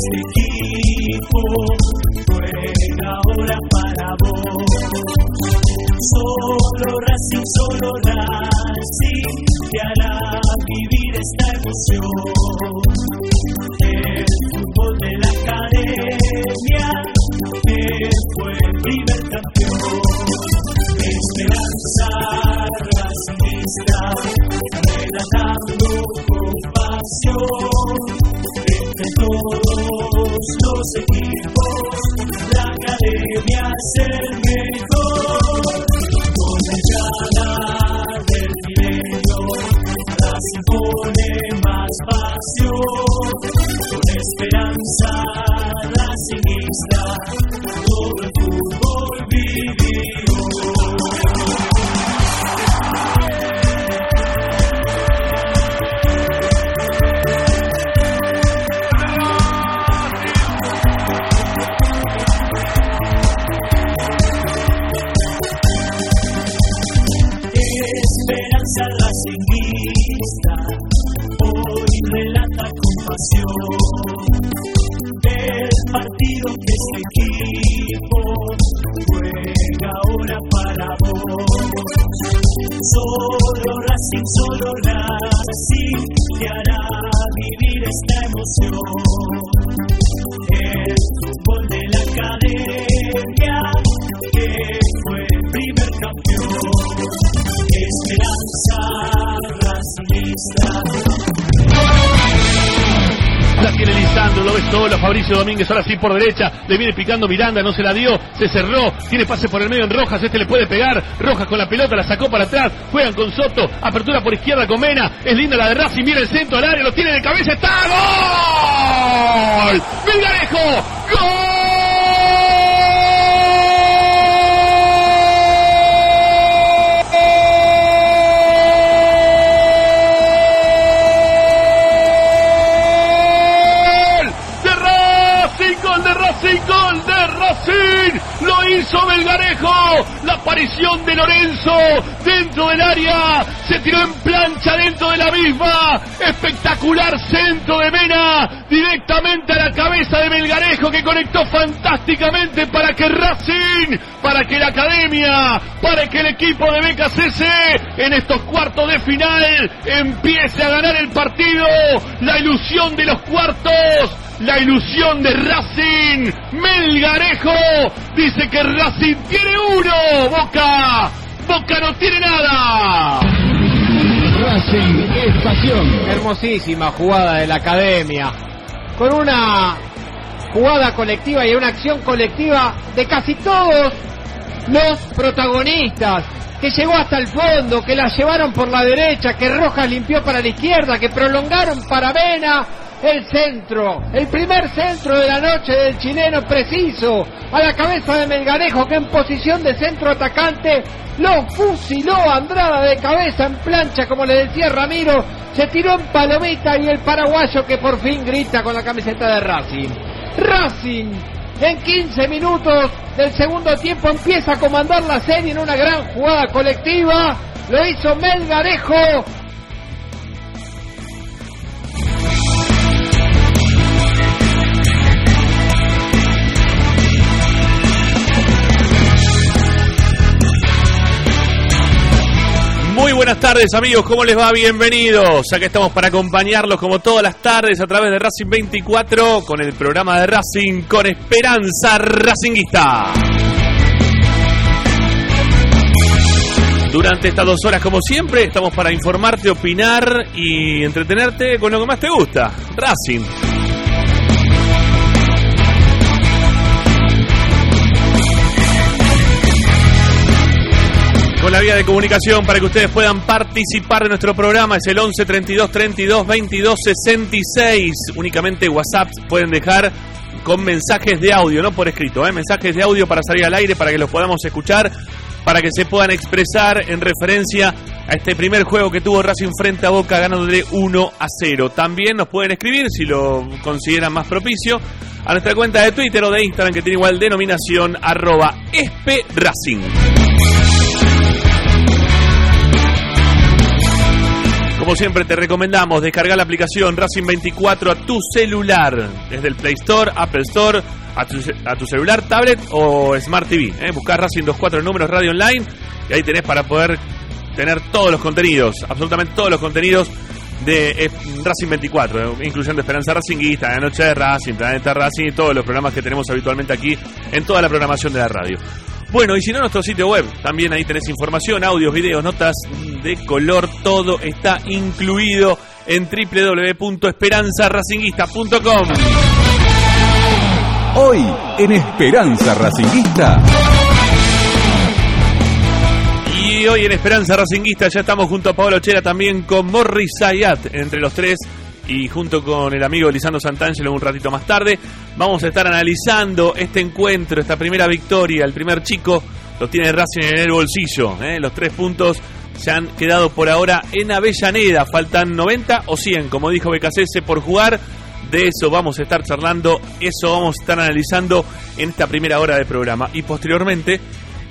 este equipo Domínguez, ahora sí por derecha, le viene picando Miranda, no se la dio, se cerró, tiene pase por el medio en Rojas, este le puede pegar, Rojas con la pelota, la sacó para atrás, juegan con Soto, apertura por izquierda con Mena, es linda la de Racing, mira el centro al área, lo tiene de cabeza, está gol, Villarejo, Racing, lo hizo Melgarejo, la aparición de Lorenzo dentro del área, se tiró en plancha dentro de la misma, espectacular centro de Mena, directamente a la cabeza de Melgarejo que conectó fantásticamente para que Racing, para que la academia, para que el equipo de BKCC en estos cuartos de final empiece a ganar el partido, la ilusión de los cuartos, la ilusión de Racing, Melgarejo dice que Racing tiene uno, Boca, Boca no tiene nada. Racing es pasión. Hermosísima jugada de la academia. Con una jugada colectiva y una acción colectiva de casi todos los protagonistas. Que llegó hasta el fondo, que la llevaron por la derecha, que Rojas limpió para la izquierda, que prolongaron para Vena. El centro, el primer centro de la noche del chileno preciso, a la cabeza de Melgarejo que en posición de centro atacante lo fusiló Andrada de cabeza en plancha, como le decía Ramiro, se tiró en palomita y el paraguayo que por fin grita con la camiseta de Racing. Racing en 15 minutos del segundo tiempo empieza a comandar la serie en una gran jugada colectiva. Lo hizo Melgarejo. Buenas tardes amigos, ¿cómo les va? Bienvenidos. Acá estamos para acompañarlos como todas las tardes a través de Racing 24 con el programa de Racing con Esperanza Racinguista. Durante estas dos horas, como siempre, estamos para informarte, opinar y entretenerte con lo que más te gusta, Racing. Con la vía de comunicación para que ustedes puedan participar de nuestro programa es el 11 32 32 22 66. Únicamente WhatsApp pueden dejar con mensajes de audio, no por escrito, ¿eh? mensajes de audio para salir al aire, para que los podamos escuchar, para que se puedan expresar en referencia a este primer juego que tuvo Racing frente a Boca ganándole 1 a 0. También nos pueden escribir, si lo consideran más propicio, a nuestra cuenta de Twitter o de Instagram que tiene igual denominación arroba esperacing. Como siempre, te recomendamos descargar la aplicación Racing 24 a tu celular, desde el Play Store, Apple Store, a tu, celular, tablet o Smart TV. ¿eh? Buscar Racing 24 números radio online y ahí tenés para poder tener todos los contenidos, absolutamente todos los contenidos de eh, Racing 24, eh, incluyendo Esperanza Racinguista, La Noche de Racing, Planeta Racing y todos los programas que tenemos habitualmente aquí en toda la programación de la radio. Bueno, y si no, nuestro sitio web, también ahí tenés información, audios, videos, notas de color, todo está incluido en www.esperanzaracinguista.com. Hoy en Esperanza Racinguista. Y hoy en Esperanza Racinguista ya estamos junto a Pablo Chera también con Morris Zayat, entre los tres y junto con el amigo Lisandro Santangelo un ratito más tarde. Vamos a estar analizando este encuentro, esta primera victoria. El primer chico lo tiene Racing en el bolsillo. ¿eh? Los tres puntos se han quedado por ahora en Avellaneda. Faltan 90 o 100, como dijo BKC, por jugar. De eso vamos a estar charlando, eso vamos a estar analizando en esta primera hora de programa. Y posteriormente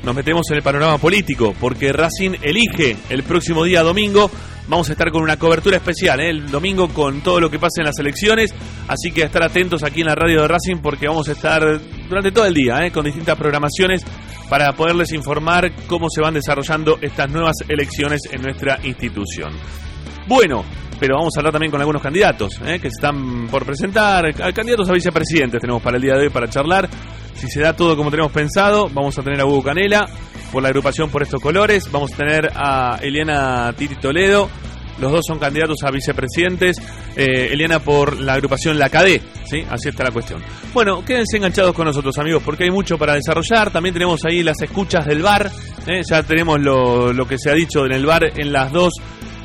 nos metemos en el panorama político, porque Racing elige el próximo día domingo. Vamos a estar con una cobertura especial ¿eh? el domingo con todo lo que pasa en las elecciones. Así que estar atentos aquí en la radio de Racing porque vamos a estar durante todo el día ¿eh? con distintas programaciones para poderles informar cómo se van desarrollando estas nuevas elecciones en nuestra institución. Bueno, pero vamos a hablar también con algunos candidatos ¿eh? que están por presentar. Candidatos a vicepresidentes tenemos para el día de hoy para charlar. Si se da todo como tenemos pensado, vamos a tener a Hugo Canela por la agrupación por estos colores. Vamos a tener a Eliana Titi Toledo. Los dos son candidatos a vicepresidentes. Eh, Eliana por la agrupación La Cadé. ¿sí? Así está la cuestión. Bueno, quédense enganchados con nosotros, amigos, porque hay mucho para desarrollar. También tenemos ahí las escuchas del bar. ¿eh? Ya tenemos lo, que se ha dicho en el bar en las dos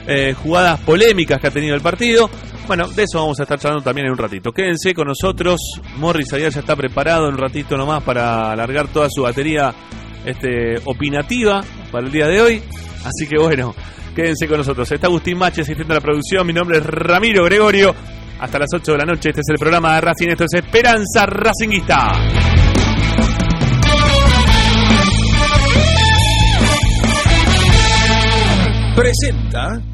eh, jugadas polémicas que ha tenido el partido. Bueno, de eso vamos a estar charlando también en un ratito. Quédense con nosotros. Morris allá ya está preparado un ratito nomás para alargar toda su batería este, opinativa para el día de hoy. Así que bueno, quédense con nosotros. Está Agustín Mache, asistente a la producción. Mi nombre es Ramiro Gregorio. Hasta las 8 de la noche. Este es el programa de Racing. Esto es Esperanza Racinguista. Presenta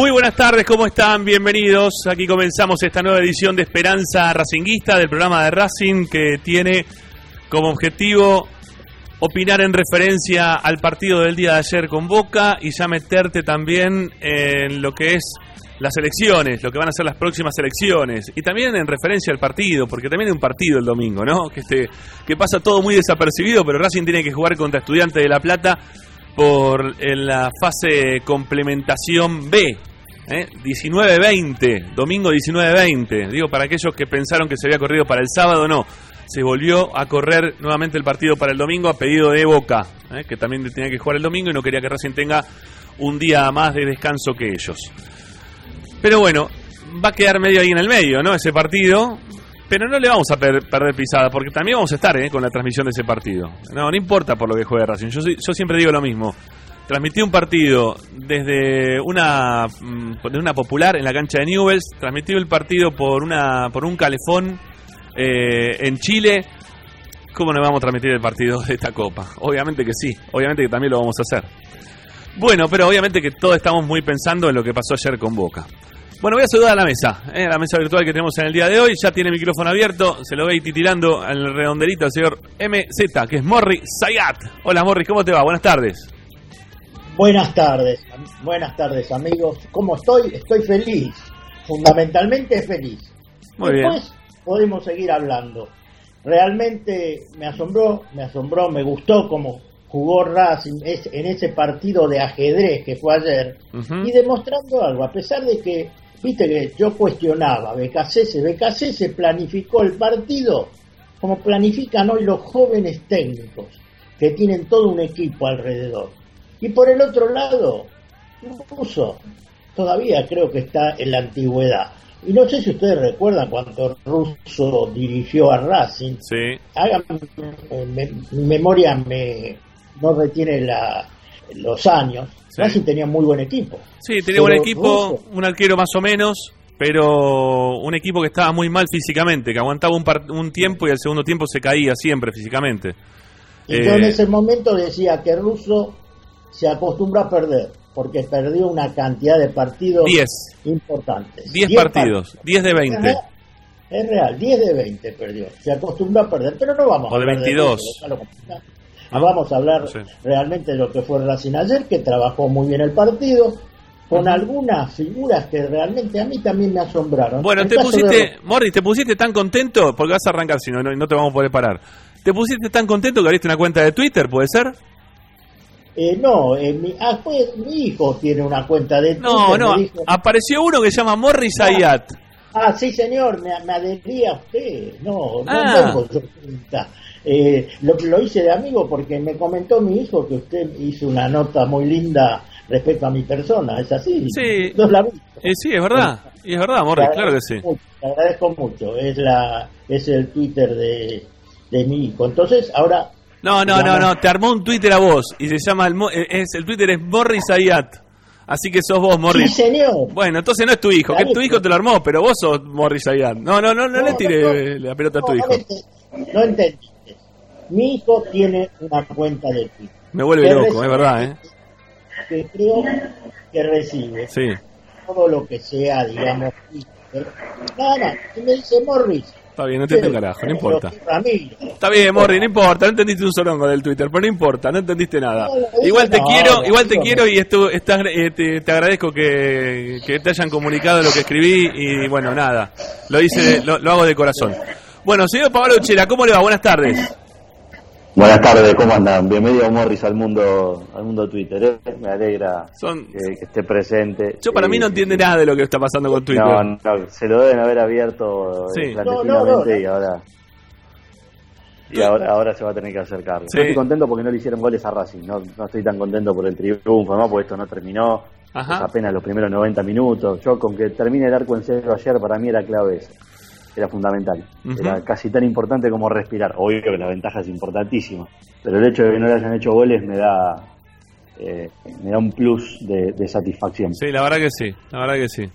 Muy buenas tardes, ¿cómo están? Bienvenidos. Aquí comenzamos esta nueva edición de Esperanza Racinguista del programa de Racing que tiene como objetivo opinar en referencia al partido del día de ayer con Boca y ya meterte también en lo que es las elecciones, lo que van a ser las próximas elecciones y también en referencia al partido, porque también hay un partido el domingo, ¿no? Que este que pasa todo muy desapercibido, pero Racing tiene que jugar contra Estudiantes de La Plata por en la fase complementación B. ¿eh? 19-20, domingo 19-20. Digo, para aquellos que pensaron que se había corrido para el sábado, no. Se volvió a correr nuevamente el partido para el domingo a pedido de Boca, ¿eh? que también tenía que jugar el domingo y no quería que Racing tenga un día más de descanso que ellos. Pero bueno, va a quedar medio ahí en el medio, ¿no? Ese partido. Pero no le vamos a per- perder pisada, porque también vamos a estar ¿eh? con la transmisión de ese partido. No, no importa por lo que juegue Racing. Yo, yo siempre digo lo mismo. Transmití un partido desde una, mm, desde una popular en la cancha de Newells. Transmití el partido por, una, por un calefón eh, en Chile. ¿Cómo no vamos a transmitir el partido de esta copa? Obviamente que sí. Obviamente que también lo vamos a hacer. Bueno, pero obviamente que todos estamos muy pensando en lo que pasó ayer con Boca. Bueno, voy a saludar a la mesa, eh, la mesa virtual que tenemos en el día de hoy. Ya tiene micrófono abierto, se lo ve titilando al redondelito al señor MZ, que es Morri Sayat. Hola Morri, ¿cómo te va? Buenas tardes. Buenas tardes, buenas tardes amigos. ¿Cómo estoy? Estoy feliz, fundamentalmente feliz. Muy bien. Después podemos seguir hablando. Realmente me asombró, me asombró, me gustó cómo jugó Racing en ese partido de ajedrez que fue ayer y demostrando algo, a pesar de que, viste que yo cuestionaba, BKC, BKC se planificó el partido como planifican hoy los jóvenes técnicos, que tienen todo un equipo alrededor. Y por el otro lado, Russo todavía creo que está en la antigüedad. Y no sé si ustedes recuerdan cuando Russo dirigió a Racing, Sí. hagan, me- mi memoria me no retiene la, los años. Sí. Racing tenía muy buen equipo. Sí, tenía buen Pero equipo, Russo- un arquero más o menos, pero un equipo que estaba muy mal físicamente, que aguantaba un, par- un tiempo y al segundo tiempo se caía siempre físicamente. Y yo en Eh, ese momento decía que Russo se acostumbró a perder, porque perdió una cantidad de partidos 10. importantes. 10 Diez partidos, 10 de Es 20. real, Es real, 10 de 20 perdió. Se acostumbró a perder, pero no vamos O a de hablar 22. Russo, déjalo complicar. Vamos a hablar Sí. realmente de lo que fue Racing ayer, que trabajó muy bien el partido, con algunas figuras que realmente a mí también me asombraron. Bueno, El te caso de pusiste, Morris, te pusiste tan contento, porque vas a arrancar si no, no, no te vamos a poder parar. Te pusiste tan contento que abriste una cuenta de Twitter, ¿puede ser? Eh, no, eh, mi, ah, pues, mi hijo tiene una cuenta de No, Twitter, no, dijo, apareció uno que se llama Morris Ayat. ah, sí señor, me, me adherí a usted. No, no Ah. tengo yo cuenta. Eh, lo, lo hice de amigo porque me comentó mi hijo que usted hizo una nota muy linda respecto a mi persona, ¿es así? Sí. No la. Eh, sí, es verdad, y es verdad, Morris, claro que sí. mucho, te agradezco mucho, es, la, es el Twitter de, de mi hijo. Entonces, ahora... No, no, no, no, te armó un Twitter a vos y se llama, el, mo- eh, es, el Twitter es Morris Ayat. Así que sos vos, Sí, Morris. señor. Bueno, entonces no es tu hijo, que tu hijo te lo armó, pero vos sos Morris Ayat. No, no, no, no, le no, eh, la pelota a tu hijo. No, ente- no entendiste. Mi hijo tiene una cuenta de Twitter. Me vuelve que loco, es verdad, ¿eh? Que creo que recibe Sí. todo lo que sea, digamos, Twitter. Nada, y me dice Morris. Está bien, no entiendo un carajo, no importa. Ramiro. Está bien, Morri, no importa, no entendiste un sorongo del Twitter, pero no importa, no entendiste nada. Igual te quiero, igual te quiero y esto, estás- eh, te, te agradezco que, que te hayan comunicado lo que escribí y bueno, nada, lo hice, lo, lo hago de corazón. Bueno, señor Pablo Uchera, ¿cómo le va? Buenas tardes. Buenas tardes, ¿cómo andan? Bienvenido Morris al mundo al mundo Twitter. ¿eh? Me alegra Son- que, que esté presente. Yo para Sí, mí no entiende nada de lo que está pasando con Twitter. No, no, se lo deben haber abierto Sí. eh, No, no, clandestinamente no, y ahora y ahora, ahora se va a tener que hacer cargo. Sí. Yo estoy contento porque no le hicieron goles a Racing. No, no estoy tan contento por el triunfo, ¿no? porque esto no terminó. Ajá. Es apenas los primeros 90 minutos. Yo con que termine el arco en cero ayer para mí era clave eso. Era fundamental. Era casi tan importante como respirar. Obvio que la ventaja es importantísima. Pero el hecho de que no le hayan hecho goles me da eh, me da un plus de, de satisfacción. Sí, la verdad que sí, la verdad que sí.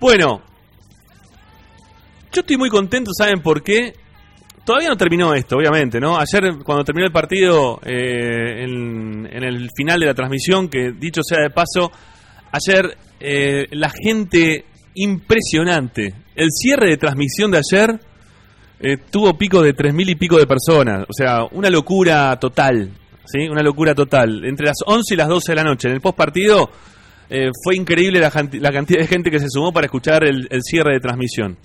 Bueno, yo estoy muy contento, ¿saben por qué? Todavía no terminó esto, obviamente, ¿no? Ayer, cuando terminó el partido, eh, en, en el final de la transmisión, que dicho sea de paso, ayer eh, la gente impresionante. El cierre de transmisión de ayer eh, tuvo pico de tres mil y pico de personas. O sea, una locura total. ¿Sí? Una locura total. Entre las 11 y las 12 de la noche. En el post partido eh, fue increíble la, cantidad de gente que se sumó para escuchar el, cierre de transmisión.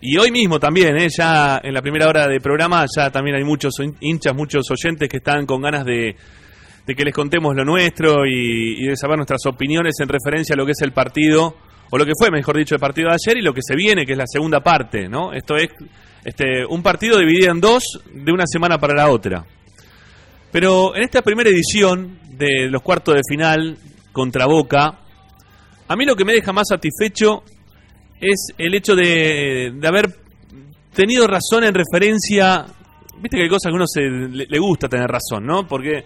Y hoy mismo también, ¿eh? ya en la primera hora de programa, ya también hay muchos hin- hinchas, muchos oyentes que están con ganas de, que les contemos lo nuestro y de saber nuestras opiniones en referencia a lo que es el partido, o lo que fue, mejor dicho, el partido de ayer y lo que se viene, que es la segunda parte, ¿no? Esto es este, un partido dividido en dos de una semana para la otra. Pero en esta primera edición de los cuartos de final contra Boca, a mí lo que me deja más satisfecho es el hecho de, de haber tenido razón en referencia. Viste que hay cosas que a uno se, le, le gusta tener razón, ¿no? Porque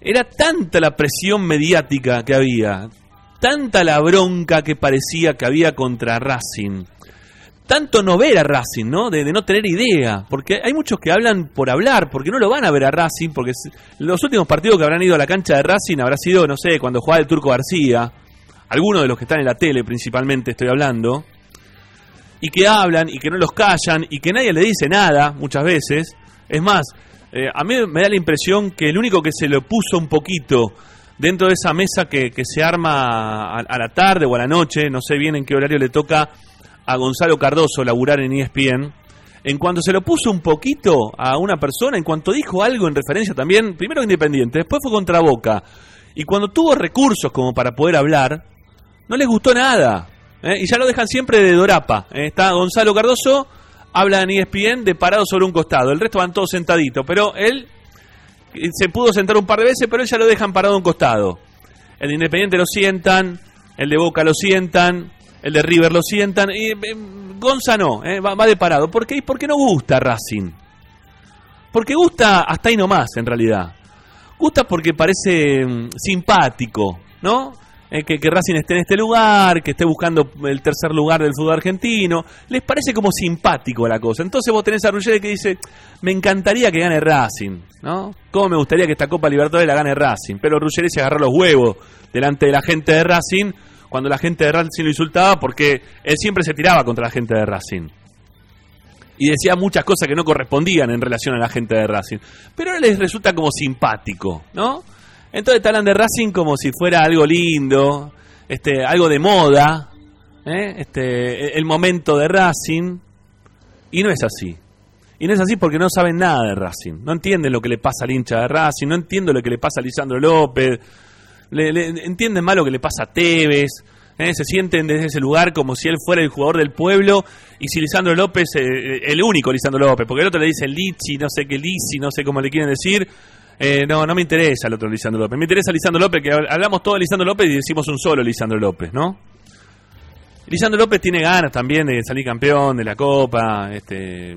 era tanta la presión mediática que había, tanta la bronca que parecía que había contra Racing, tanto no ver a Racing, ¿no? De, no tener idea, porque hay muchos que hablan por hablar, porque no lo van a ver a Racing, porque los últimos partidos que habrán ido a la cancha de Racing habrá sido, no sé, cuando jugaba el Turco García, algunos de los que están en la tele principalmente estoy hablando, y que hablan y que no los callan y que nadie le dice nada muchas veces. Es más, eh, a mí me da la impresión que el único que se lo puso un poquito dentro de esa mesa que, se arma a, la tarde o a la noche, no sé bien en qué horario le toca a Gonzalo Cardoso laburar en ESPN, en cuanto se lo puso un poquito a una persona, en cuanto dijo algo en referencia también, primero Independiente, después fue contra Boca, y cuando tuvo recursos como para poder hablar, no les gustó nada. ¿eh? Y ya lo dejan siempre de Dorapa. ¿eh? Está Gonzalo Cardoso, habla en ESPN de parado sobre un costado, el resto van todos sentaditos, pero él se pudo sentar un par de veces, pero él ya lo dejan parado un costado. El de Independiente lo sientan, el de Boca lo sientan, el de River lo sientan, y eh, Gonza no, eh, va, va de parado. ¿Por qué? Porque no gusta Racing. Porque gusta hasta ahí nomás, en realidad. Gusta porque parece mm, simpático, ¿no? Eh, que, que Racing esté en este lugar, que esté buscando el tercer lugar del fútbol argentino. Les parece como simpático la cosa. Entonces vos tenés a Ruggeri que dice, me encantaría que gane Racing, ¿no? ¿Cómo me gustaría que esta Copa Libertadores la gane Racing? Pero Ruggeri se agarró los huevos delante de la gente de Racing cuando la gente de Racing lo insultaba porque él siempre se tiraba contra la gente de Racing. Y decía muchas cosas que no correspondían en relación a la gente de Racing. Pero ahora les resulta como simpático, ¿no? Entonces te hablan de Racing como si fuera algo lindo, este, algo de moda, ¿eh? este, el momento de Racing. Y no es así. Y no es así porque no saben nada de Racing. No entienden lo que le pasa al hincha de Racing, no entienden lo que le pasa a Lisandro López, le, le- entienden mal lo que le pasa a Tevez. ¿eh? Se sienten desde ese lugar como si él fuera el jugador del pueblo y si Lisandro López, eh, el único Lisandro López, porque el otro le dice Lichi, no sé qué Lichi, no sé cómo le quieren decir. Eh, no, no me interesa el otro Lisandro López. Me interesa Lisandro López, que hablamos todo de Lisandro López y decimos un solo Lisandro López, ¿no? Lisandro López tiene ganas también de salir campeón de la Copa, este,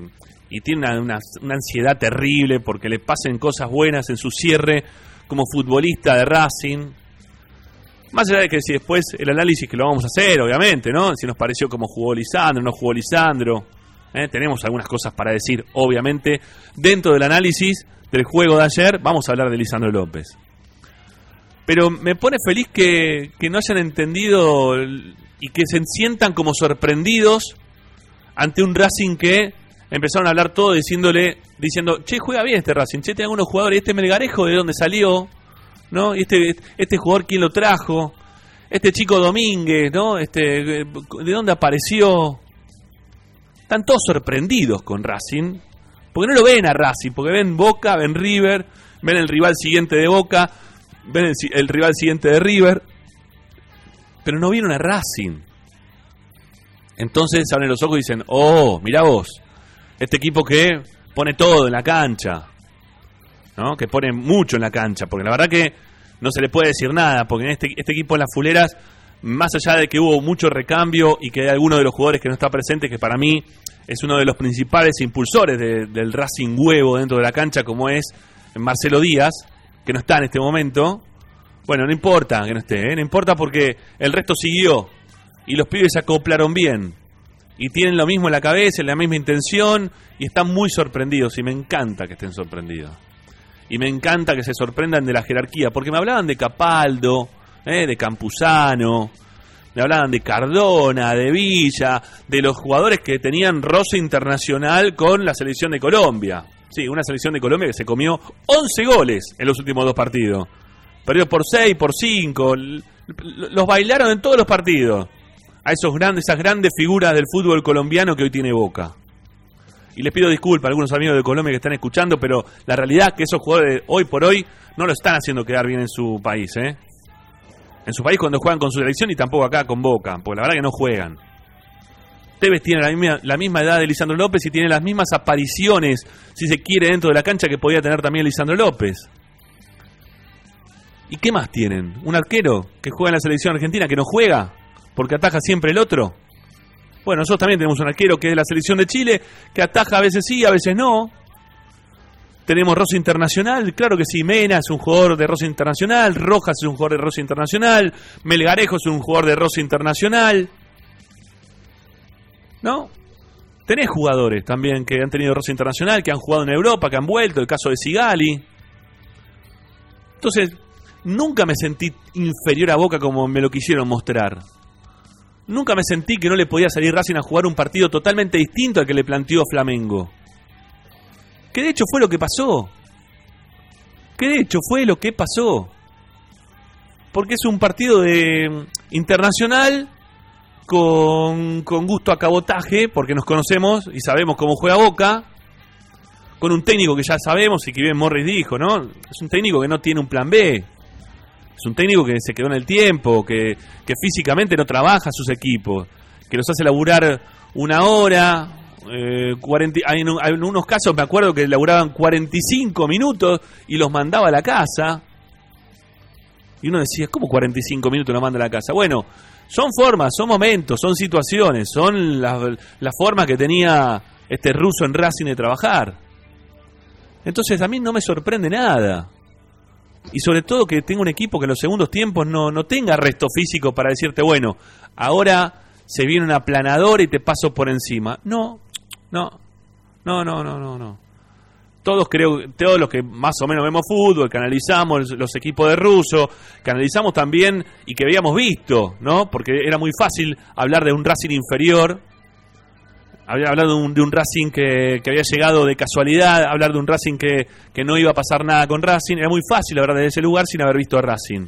y tiene una, una- ansiedad terrible porque le pasen cosas buenas en su cierre como futbolista de Racing. Más allá de que si después el análisis que lo vamos a hacer, obviamente, ¿no? Si nos pareció cómo jugó Lisandro, no jugó Lisandro. ¿eh? Tenemos algunas cosas para decir, obviamente. Dentro del análisis del juego de ayer, vamos a hablar de Lisandro López. Pero me pone feliz que, que no hayan entendido y que se sientan como sorprendidos ante un Racing que empezaron a hablar todo diciéndole, diciendo, che, juega bien este Racing, che, tiene algunos jugadores, este Melgarejo de dónde salió, ¿no? Este, este jugador, ¿quién lo trajo? Este chico Domínguez, ¿no? Este, ¿de dónde apareció? Están todos sorprendidos con Racing, porque no lo ven a Racing, porque ven Boca, ven River, ven el rival siguiente de Boca, ven el, rival siguiente de River, pero no vieron a Racing. Entonces abren los ojos y dicen, oh, mira vos, este equipo que pone todo en la cancha, ¿no? que pone mucho en la cancha, porque la verdad que no se le puede decir nada, porque en este, este equipo en las fuleras, más allá de que hubo mucho recambio y que hay alguno de los jugadores que no está presente, que para mí es uno de los principales impulsores de- del Racing Huevo dentro de la cancha, como es Marcelo Díaz, que no está en este momento, bueno, no importa que no esté, ¿eh? no importa porque el resto siguió y los pibes se acoplaron bien y tienen lo mismo en la cabeza, la misma intención y están muy sorprendidos y me encanta que estén sorprendidos. Y me encanta que se sorprendan de la jerarquía, porque me hablaban de Capaldo, ¿eh? de Campuzano, me hablaban de Cardona, de Villa, de los jugadores que tenían roce internacional con la selección de Colombia. Sí, una selección de Colombia que se comió 11 goles en los últimos dos partidos. Perdió por 6, por 5. Los bailaron en todos los partidos. A esos grandes, esas grandes figuras del fútbol colombiano que hoy tiene Boca. Y les pido disculpas a algunos amigos de Colombia que están escuchando, pero la realidad es que esos jugadores hoy por hoy no lo están haciendo quedar bien en su país, ¿eh? En su país cuando juegan con su selección y tampoco acá con Boca, porque la verdad que no juegan. Tevez tiene la misma, la misma edad de Lisandro López y tiene las mismas apariciones, si se quiere, dentro de la cancha que podía tener también Lisandro López. ¿Y qué más tienen? ¿Un arquero que juega en la selección argentina que no juega porque ataja siempre el otro? Bueno, nosotros también tenemos un arquero que es de la selección de Chile, que ataja a veces sí, a veces no. Tenemos Rosa Internacional, claro que sí, Mena es un jugador de Rosa Internacional, Rojas es un jugador de Rosa Internacional, Melgarejo es un jugador de Rosa Internacional. ¿No? Tenés jugadores también que han tenido Rosa Internacional, que han jugado en Europa, que han vuelto, el caso de Sigali. Entonces, nunca me sentí inferior a Boca como me lo quisieron mostrar. Nunca me sentí que no le podía salir Racing a jugar un partido totalmente distinto al que le planteó Flamengo. Que de hecho fue lo que pasó. Que de hecho fue lo que pasó. Porque es un partido de internacional con, con gusto a cabotaje, porque nos conocemos y sabemos cómo juega Boca, con un técnico que ya sabemos y que bien Morris dijo, ¿no? Es un técnico que no tiene un plan B. Es un técnico que se quedó en el tiempo, que, que físicamente no trabaja sus equipos, que los hace laburar una hora, eh, 40, hay en, unos casos me acuerdo que laburaban 45 minutos y los mandaba a la casa. Y uno decía, ¿cómo 45 minutos lo manda a la casa? Bueno, son formas, son momentos, son situaciones, son las, las formas que tenía este ruso en Racing de trabajar. Entonces a mí no me sorprende nada. Y sobre todo que tenga un equipo que en los segundos tiempos no, no tenga resto físico para decirte, bueno, ahora se viene un aplanador y te paso por encima. No, no, no, no, no, no, no. Todos creo, todos los que más o menos vemos fútbol, que analizamos los, equipos de ruso, que analizamos también y que habíamos visto, ¿no? Porque era muy fácil hablar de un Racing inferior, había hablado de un, Racing que, que, había llegado de casualidad, hablar de un Racing que, que, no iba a pasar nada con Racing, era muy fácil hablar de ese lugar sin haber visto a Racing.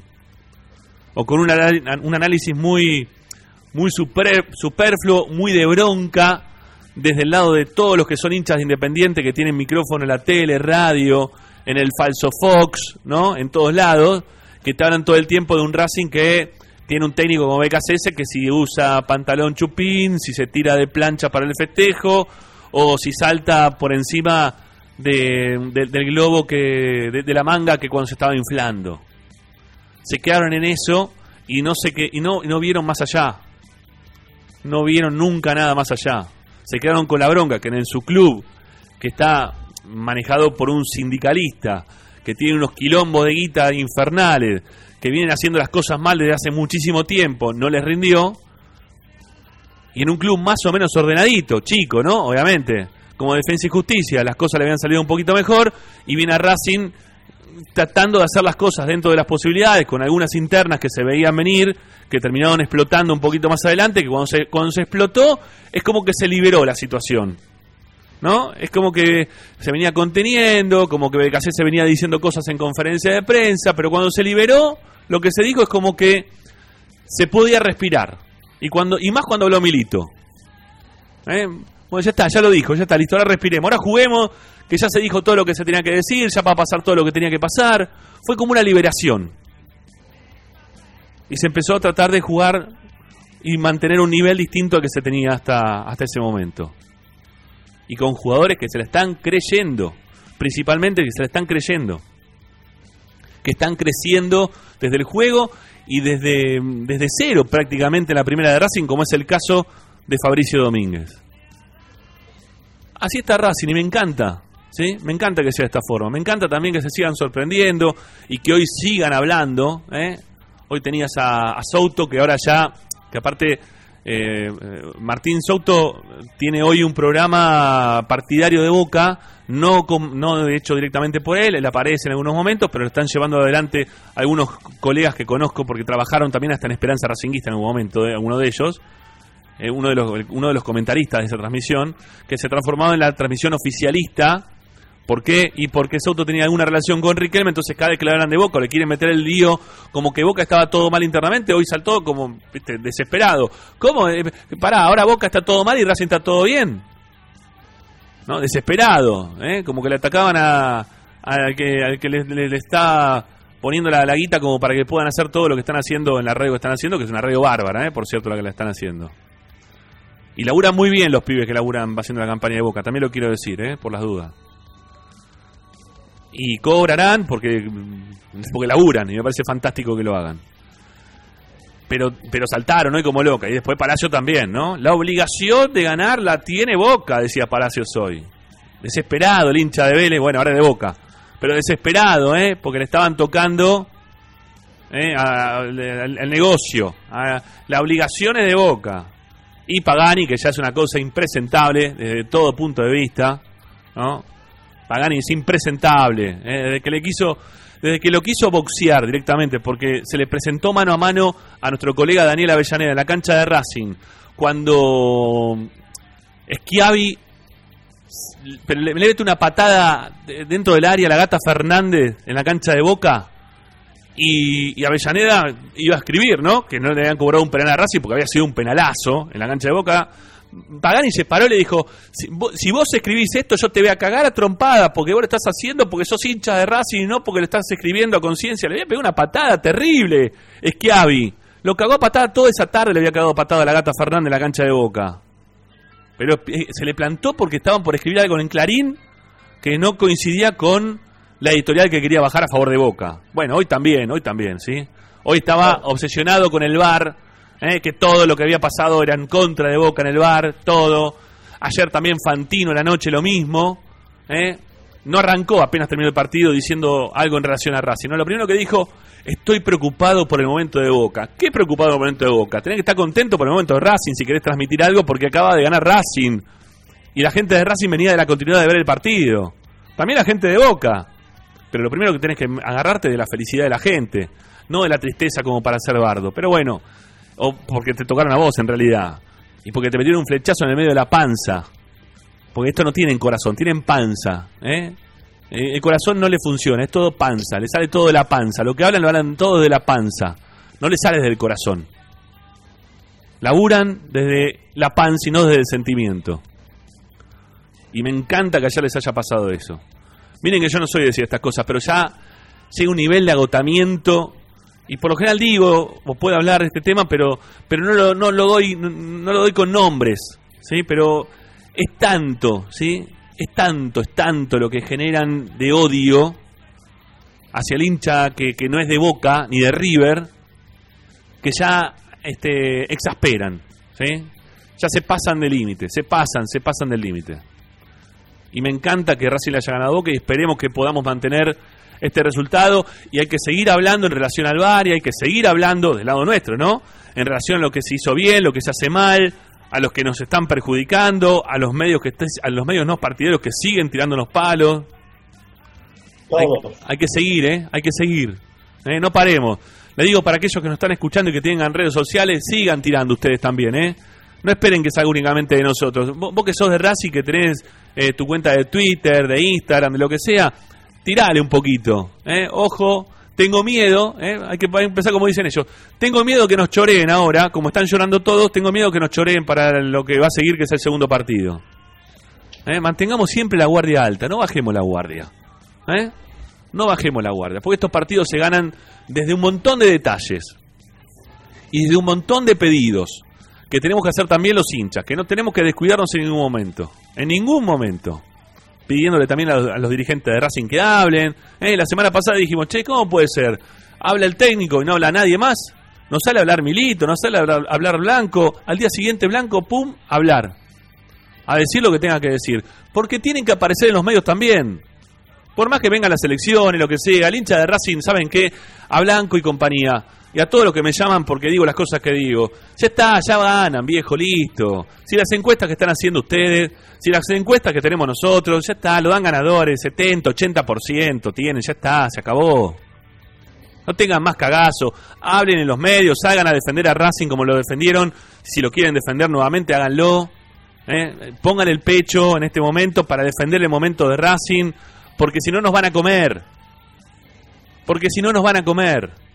O con un, un análisis muy, muy super, superfluo, muy de bronca, desde el lado de todos los que son hinchas de Independiente, que tienen micrófono en la tele, radio, en el falso Fox, ¿no? En todos lados, que te hablan todo el tiempo de un Racing que tiene un técnico como BKCS que si usa pantalón chupín, si se tira de plancha para el festejo, o si salta por encima de, de, del globo que de, de, la manga que cuando se estaba inflando. Se quedaron en eso y no sé qué y no, y no vieron más allá. No vieron nunca nada más allá. Se quedaron con la bronca que en su club, que está manejado por un sindicalista, que tiene unos quilombos de guita infernales, que vienen haciendo las cosas mal desde hace muchísimo tiempo, no les rindió. Y en un club más o menos ordenadito, chico, ¿no? Obviamente, como Defensa y Justicia, las cosas le habían salido un poquito mejor y viene a Racing tratando de hacer las cosas dentro de las posibilidades, con algunas internas que se veían venir, que terminaron explotando un poquito más adelante, que cuando se, cuando se explotó es como que se liberó la situación. ¿no? Es como que se venía conteniendo, como que BKC se venía diciendo cosas en conferencia de prensa, pero cuando se liberó, lo que se dijo es como que se podía respirar. Y cuando y más cuando habló Milito. ¿Eh? Bueno, ya está, ya lo dijo, ya está, listo, ahora respiremos. Ahora juguemos, que ya se dijo todo lo que se tenía que decir, ya va a pasar todo lo que tenía que pasar. Fue como una liberación. Y se empezó a tratar de jugar y mantener un nivel distinto al que se tenía hasta, hasta ese momento y con jugadores que se la están creyendo, principalmente que se la están creyendo, que están creciendo desde el juego y desde, desde cero prácticamente en la primera de Racing, como es el caso de Fabricio Domínguez. Así está Racing y me encanta, ¿sí? Me encanta que sea de esta forma, me encanta también que se sigan sorprendiendo y que hoy sigan hablando, ¿eh? Hoy tenías a, a Souto que ahora ya, que aparte eh, Martín Souto tiene hoy un programa partidario de Boca, no, no hecho directamente por él, él aparece en algunos momentos, pero lo están llevando adelante algunos colegas que conozco porque trabajaron también hasta en Esperanza Racinguista en algún momento, eh, alguno de ellos. Eh, uno, de los, uno de los comentaristas de esa transmisión, que se transformado en la transmisión oficialista ¿Por qué? Y porque Soto tenía alguna relación con Riquelme, entonces cada vez que le hablan de Boca le quieren meter el lío como que Boca estaba todo mal internamente, hoy saltó como ¿viste? desesperado. ¿Cómo? Eh, pará, ahora Boca está todo mal y Racing está todo bien. ¿No? Desesperado, ¿eh? Como que le atacaban a, al que, al que le, le, le está poniendo la, la, guita como para que puedan hacer todo lo que están haciendo en la radio que están haciendo, que es una radio bárbara, ¿eh? por cierto, la que la están haciendo. Y laburan muy bien los pibes que laburan haciendo la campaña de Boca, también lo quiero decir, ¿eh? por las dudas y cobrarán porque porque laburan y me parece fantástico que lo hagan. Pero pero saltaron hoy como loca y después Palacio también, ¿no? La obligación de ganar la tiene Boca, decía Palacios hoy. Desesperado el hincha de Vélez, bueno, ahora de Boca, pero desesperado, ¿eh? Porque le estaban tocando ¿eh? al negocio, la obligación es de Boca. Y Pagani, que ya es una cosa impresentable desde todo punto de vista, ¿no? Pagani es impresentable, ¿eh? desde que le quiso desde que lo quiso boxear directamente, porque se le presentó mano a mano a nuestro colega Daniel Avellaneda en la cancha de Racing, cuando Schiavi le, mete una patada de- dentro del área a la gata Fernández en la cancha de Boca y, y Avellaneda iba a escribir, ¿no? Que no le habían cobrado un penal a Racing porque había sido un penalazo en la cancha de Boca. Pagani se paró y le dijo, si vos, si vos escribís esto yo te voy a cagar a trompada porque vos lo estás haciendo porque sos hincha de Racing, no porque lo estás escribiendo a conciencia. Le había pegado una patada terrible, Schiavi. Lo cagó a patada toda esa tarde, le había cagado a patada a la gata Fernández en la cancha de Boca. Pero eh, se le plantó porque estaban por escribir algo en Clarín que no coincidía con la editorial que quería bajar a favor de Boca. Bueno, hoy también, hoy también, ¿sí? Hoy estaba obsesionado con el VAR, ¿eh? que todo lo que había pasado era en contra de Boca en el VAR, todo. Ayer también Fantino en la noche lo mismo, ¿eh? No arrancó apenas terminó el partido diciendo algo en relación a Racing. No, lo primero que dijo, estoy preocupado por el momento de Boca. ¿Qué preocupado por el momento de Boca? Tenés que estar contento por el momento de Racing si querés transmitir algo porque acaba de ganar Racing. Y la gente de Racing venía de la continuidad de ver el partido. También la gente de Boca. Pero lo primero que tenés que agarrarte de la felicidad de la gente, no de la tristeza como para ser bardo. Pero bueno, o porque te tocaron a vos en realidad. Y porque te metieron un flechazo en el medio de la panza. Porque esto no tienen corazón, tienen panza. ¿eh? Eh, El corazón no le funciona, es todo panza, le sale todo de la panza. Lo que hablan lo hablan todo de la panza. No le sale desde corazón. Laburan desde la panza y no desde el sentimiento. Y me encanta que ayer les haya pasado eso. Miren que yo no soy de decir estas cosas, pero ya llega un nivel de agotamiento. Y por lo general digo, o puedo hablar de este tema, pero, pero no, lo, no, lo doy, no, no lo doy con nombres. ¿sí? Pero es tanto, ¿sí? Es tanto, es tanto lo que generan de odio hacia el hincha que, que no es de Boca ni de River, que ya este, exasperan, ¿sí? Ya se pasan del límite, se pasan, se pasan del límite. Y me encanta que Racing le haya ganado Boca y esperemos que podamos mantener este resultado y hay que seguir hablando en relación al VAR y hay que seguir hablando del lado nuestro, ¿no? En relación a lo que se hizo bien, lo que se hace mal, a los que nos están perjudicando, a los medios que estés- a los medios no partidarios que siguen tirándonos palos. Hay, hay que seguir, ¿eh? Hay que seguir. ¿eh? No paremos. Le digo para aquellos que nos están escuchando y que tengan redes sociales, sigan tirando ustedes también, ¿eh? No esperen que salga únicamente de nosotros. Vos, que sos de Racing, que tenés eh, tu cuenta de Twitter, de Instagram, de lo que sea, tirale un poquito. ¿eh? Ojo, tengo miedo, ¿eh? hay que empezar como dicen ellos. Tengo miedo que nos choreen ahora, como están llorando todos, tengo miedo que nos choreen para lo que va a seguir, que es el segundo partido. ¿Eh? Mantengamos siempre la guardia alta, no bajemos la guardia. ¿eh? No bajemos la guardia, porque estos partidos se ganan desde un montón de detalles y desde un montón de pedidos que tenemos que hacer también los hinchas, que no tenemos que descuidarnos en ningún momento, en ningún momento. Pidiéndole también a los, dirigentes de Racing que hablen. ¿eh? La semana pasada dijimos, che, ¿cómo puede ser? Habla el técnico y no habla nadie más. No sale a hablar Milito, no sale a hablar, a hablar Blanco. Al día siguiente Blanco, pum, hablar. A decir lo que tenga que decir. Porque tienen que aparecer en los medios también. Por más que vengan las elecciones, lo que sea, el hincha de Racing, ¿saben qué? A Blanco y compañía. Y a todos los que me llaman porque digo las cosas que digo. Ya está, ya ganan, viejo, listo. Si las encuestas que están haciendo ustedes, si las encuestas que tenemos nosotros, ya está, lo dan ganadores, 70, 80% tienen, ya está, se acabó. No tengan más cagazo, hablen en los medios, hagan a defender a Racing como lo defendieron. Si lo quieren defender nuevamente, háganlo. ¿eh? Pongan el pecho en este momento para defender el momento de Racing, porque si no nos van a comer. Porque si no nos van a comer.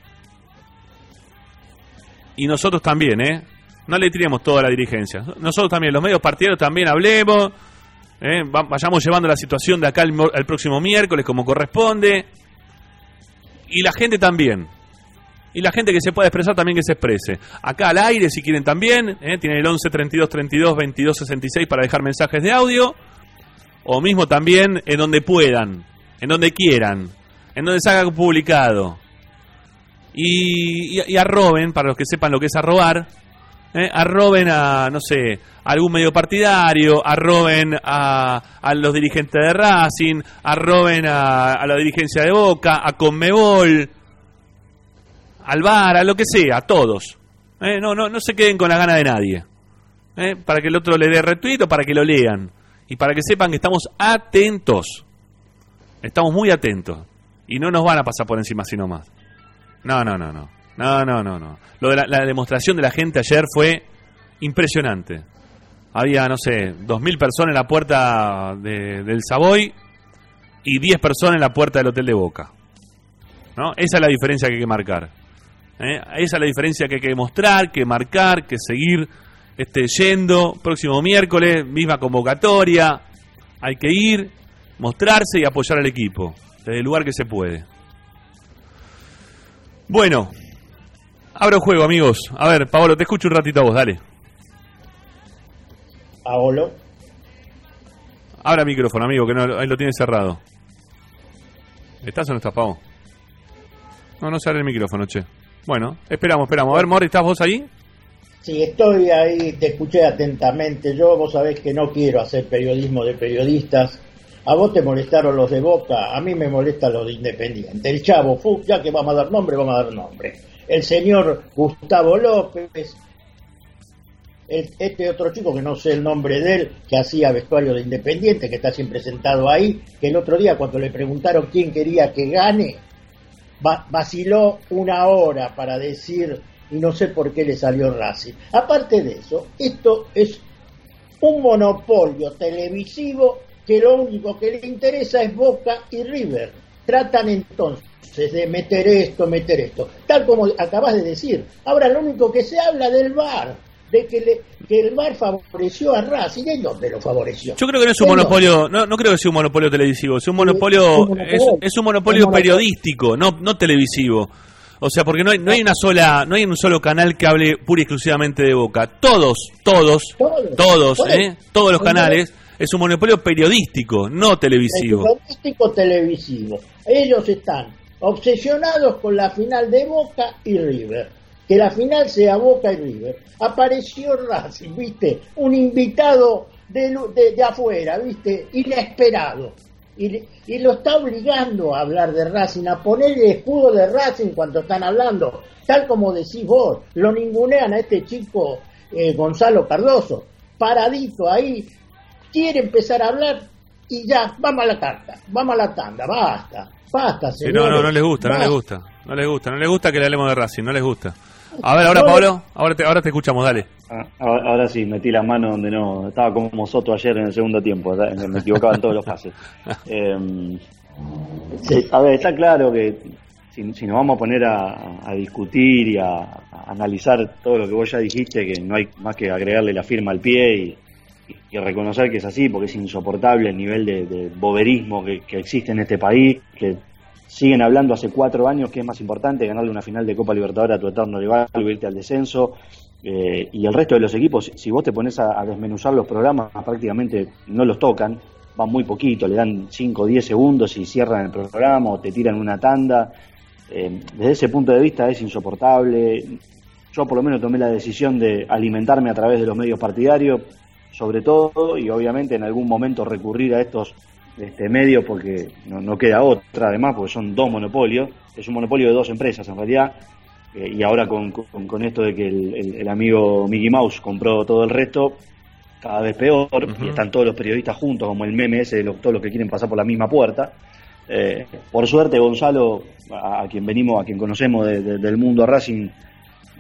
Y nosotros también, ¿eh? No le tiremos toda la dirigencia. Nosotros también, los medios partidarios también hablemos. ¿eh? Va- Vayamos llevando la situación de acá el próximo miércoles como corresponde. Y la gente también. Y la gente que se pueda expresar también que se exprese. Acá al aire, si quieren también. ¿eh? Tienen el 11 32 32 22 66 para dejar mensajes de audio. O mismo también en donde puedan. En donde quieran. En donde se haga publicado. Y, y, y arroben, para los que sepan lo que es arrobar. ¿eh? Arroben a, no sé, a algún medio partidario, arroben a, a los dirigentes de Racing, arroben a, a la dirigencia de Boca, a Conmebol, al VAR, a lo que sea, a todos. ¿eh? No, no, no se queden con la gana de nadie. ¿eh? Para que el otro le dé retweet o para que lo lean. Y para que sepan que estamos atentos. Estamos muy atentos. Y no nos van a pasar por encima así nomás. No, no, no, no. No, no, no, no. Lo de la, demostración de la gente ayer fue impresionante. Había, no sé, 2.000 personas en la puerta de- del Savoy y 10 personas en la puerta del Hotel de Boca. ¿No? Esa es la diferencia que hay que marcar. ¿eh? Esa es la diferencia que hay que mostrar, que marcar, que seguir este, yendo. Próximo miércoles, misma convocatoria. Hay que ir, mostrarse y apoyar al equipo. Desde el lugar que se puede. Bueno, abro juego, amigos. A ver, Pablo, te escucho un ratito a vos, dale. Paolo, Abra micrófono, amigo, que no, ahí lo tiene cerrado. ¿Estás o no estás, Pavo? No, no se abre el micrófono, che. Bueno, esperamos, esperamos. A ver, Mori, ¿estás vos ahí? Sí, estoy ahí, te escuché atentamente. Yo, vos sabés que no quiero hacer periodismo de periodistas. A vos te molestaron los de Boca, a mí me molesta los de Independiente. El Chavo ya que vamos a dar nombre, vamos a dar nombre. El señor Gustavo López, el- este otro chico que no sé el nombre de él, que hacía vestuario de Independiente, que está siempre sentado ahí, que el otro día cuando le preguntaron quién quería que gane, va- vaciló una hora para decir y no sé por qué le salió Racing. Aparte de eso, esto es un monopolio televisivo que lo único que le interesa es Boca y River. Tratan entonces de meter esto, meter esto, tal como acabas de decir. Ahora lo único que se habla del VAR, de que, le- que el VAR favoreció a Racing, ¿en dónde lo favoreció? Yo creo que no es un monopolio, no, no creo que sea un monopolio televisivo, es un monopolio, es un monopolio. es, un monopolio periodístico, no, no televisivo. O sea, porque no hay, no hay una sola, no hay un solo canal que hable pura y exclusivamente de Boca. Todos, todos, Todos. todos, ¿eh? todos los canales, es un monopolio periodístico, no televisivo. periodístico televisivo. Ellos están obsesionados con la final de Boca y River. Que la final sea Boca y River. Apareció Racing, ¿viste? Un invitado de, de, afuera, ¿viste? Inesperado. Y, y lo está obligando a hablar de Racing, a poner el escudo de Racing cuando están hablando. Tal como decís vos, lo ningunean a este chico eh, Gonzalo Cardoso. Paradito ahí, quiere empezar a hablar y ya, vamos a la carta, vamos a la tanda, basta, basta, Sí, no, no, no les gusta, no les gusta, no les gusta, no les gusta que le hablemos de Racing, no les gusta. A ver, ahora Pablo, ahora te, ahora te escuchamos, dale. Ah, Ahora, ahora sí, metí la mano donde no. Estaba como Soto ayer en el segundo tiempo, ¿verdad? me equivocaba en todos los pases. Eh, sí, a ver, está claro que si, si nos vamos a poner a, a discutir y a, a analizar todo lo que vos ya dijiste, que no hay más que agregarle la firma al pie y, y reconocer que es así, porque es insoportable el nivel de, de boberismo que, que existe en este país, que siguen hablando hace cuatro años que es más importante ganarle una final de Copa Libertadores a tu eterno rival irte al descenso. eh, y el resto de los equipos, si- vos te pones a, a desmenuzar los programas, prácticamente no los tocan, van muy poquito, le dan 5 o 10 segundos y cierran el programa o te tiran una tanda. Eh, desde ese punto de vista es insoportable. Yo por lo menos tomé la decisión de alimentarme a través de los medios partidarios, sobre todo, y obviamente en algún momento recurrir a estos este, medios porque no, no queda otra, además, porque son dos monopolios. Es un monopolio de dos empresas en realidad. Eh, y ahora con, con- con esto de que el, el- el amigo Mickey Mouse compró todo el resto, cada vez peor, y están todos los periodistas juntos, como el meme ese de los, todos los que quieren pasar por la misma puerta. Eh, por suerte, Gonzalo, a, a quien venimos, a quien conocemos de- de- del mundo Racing,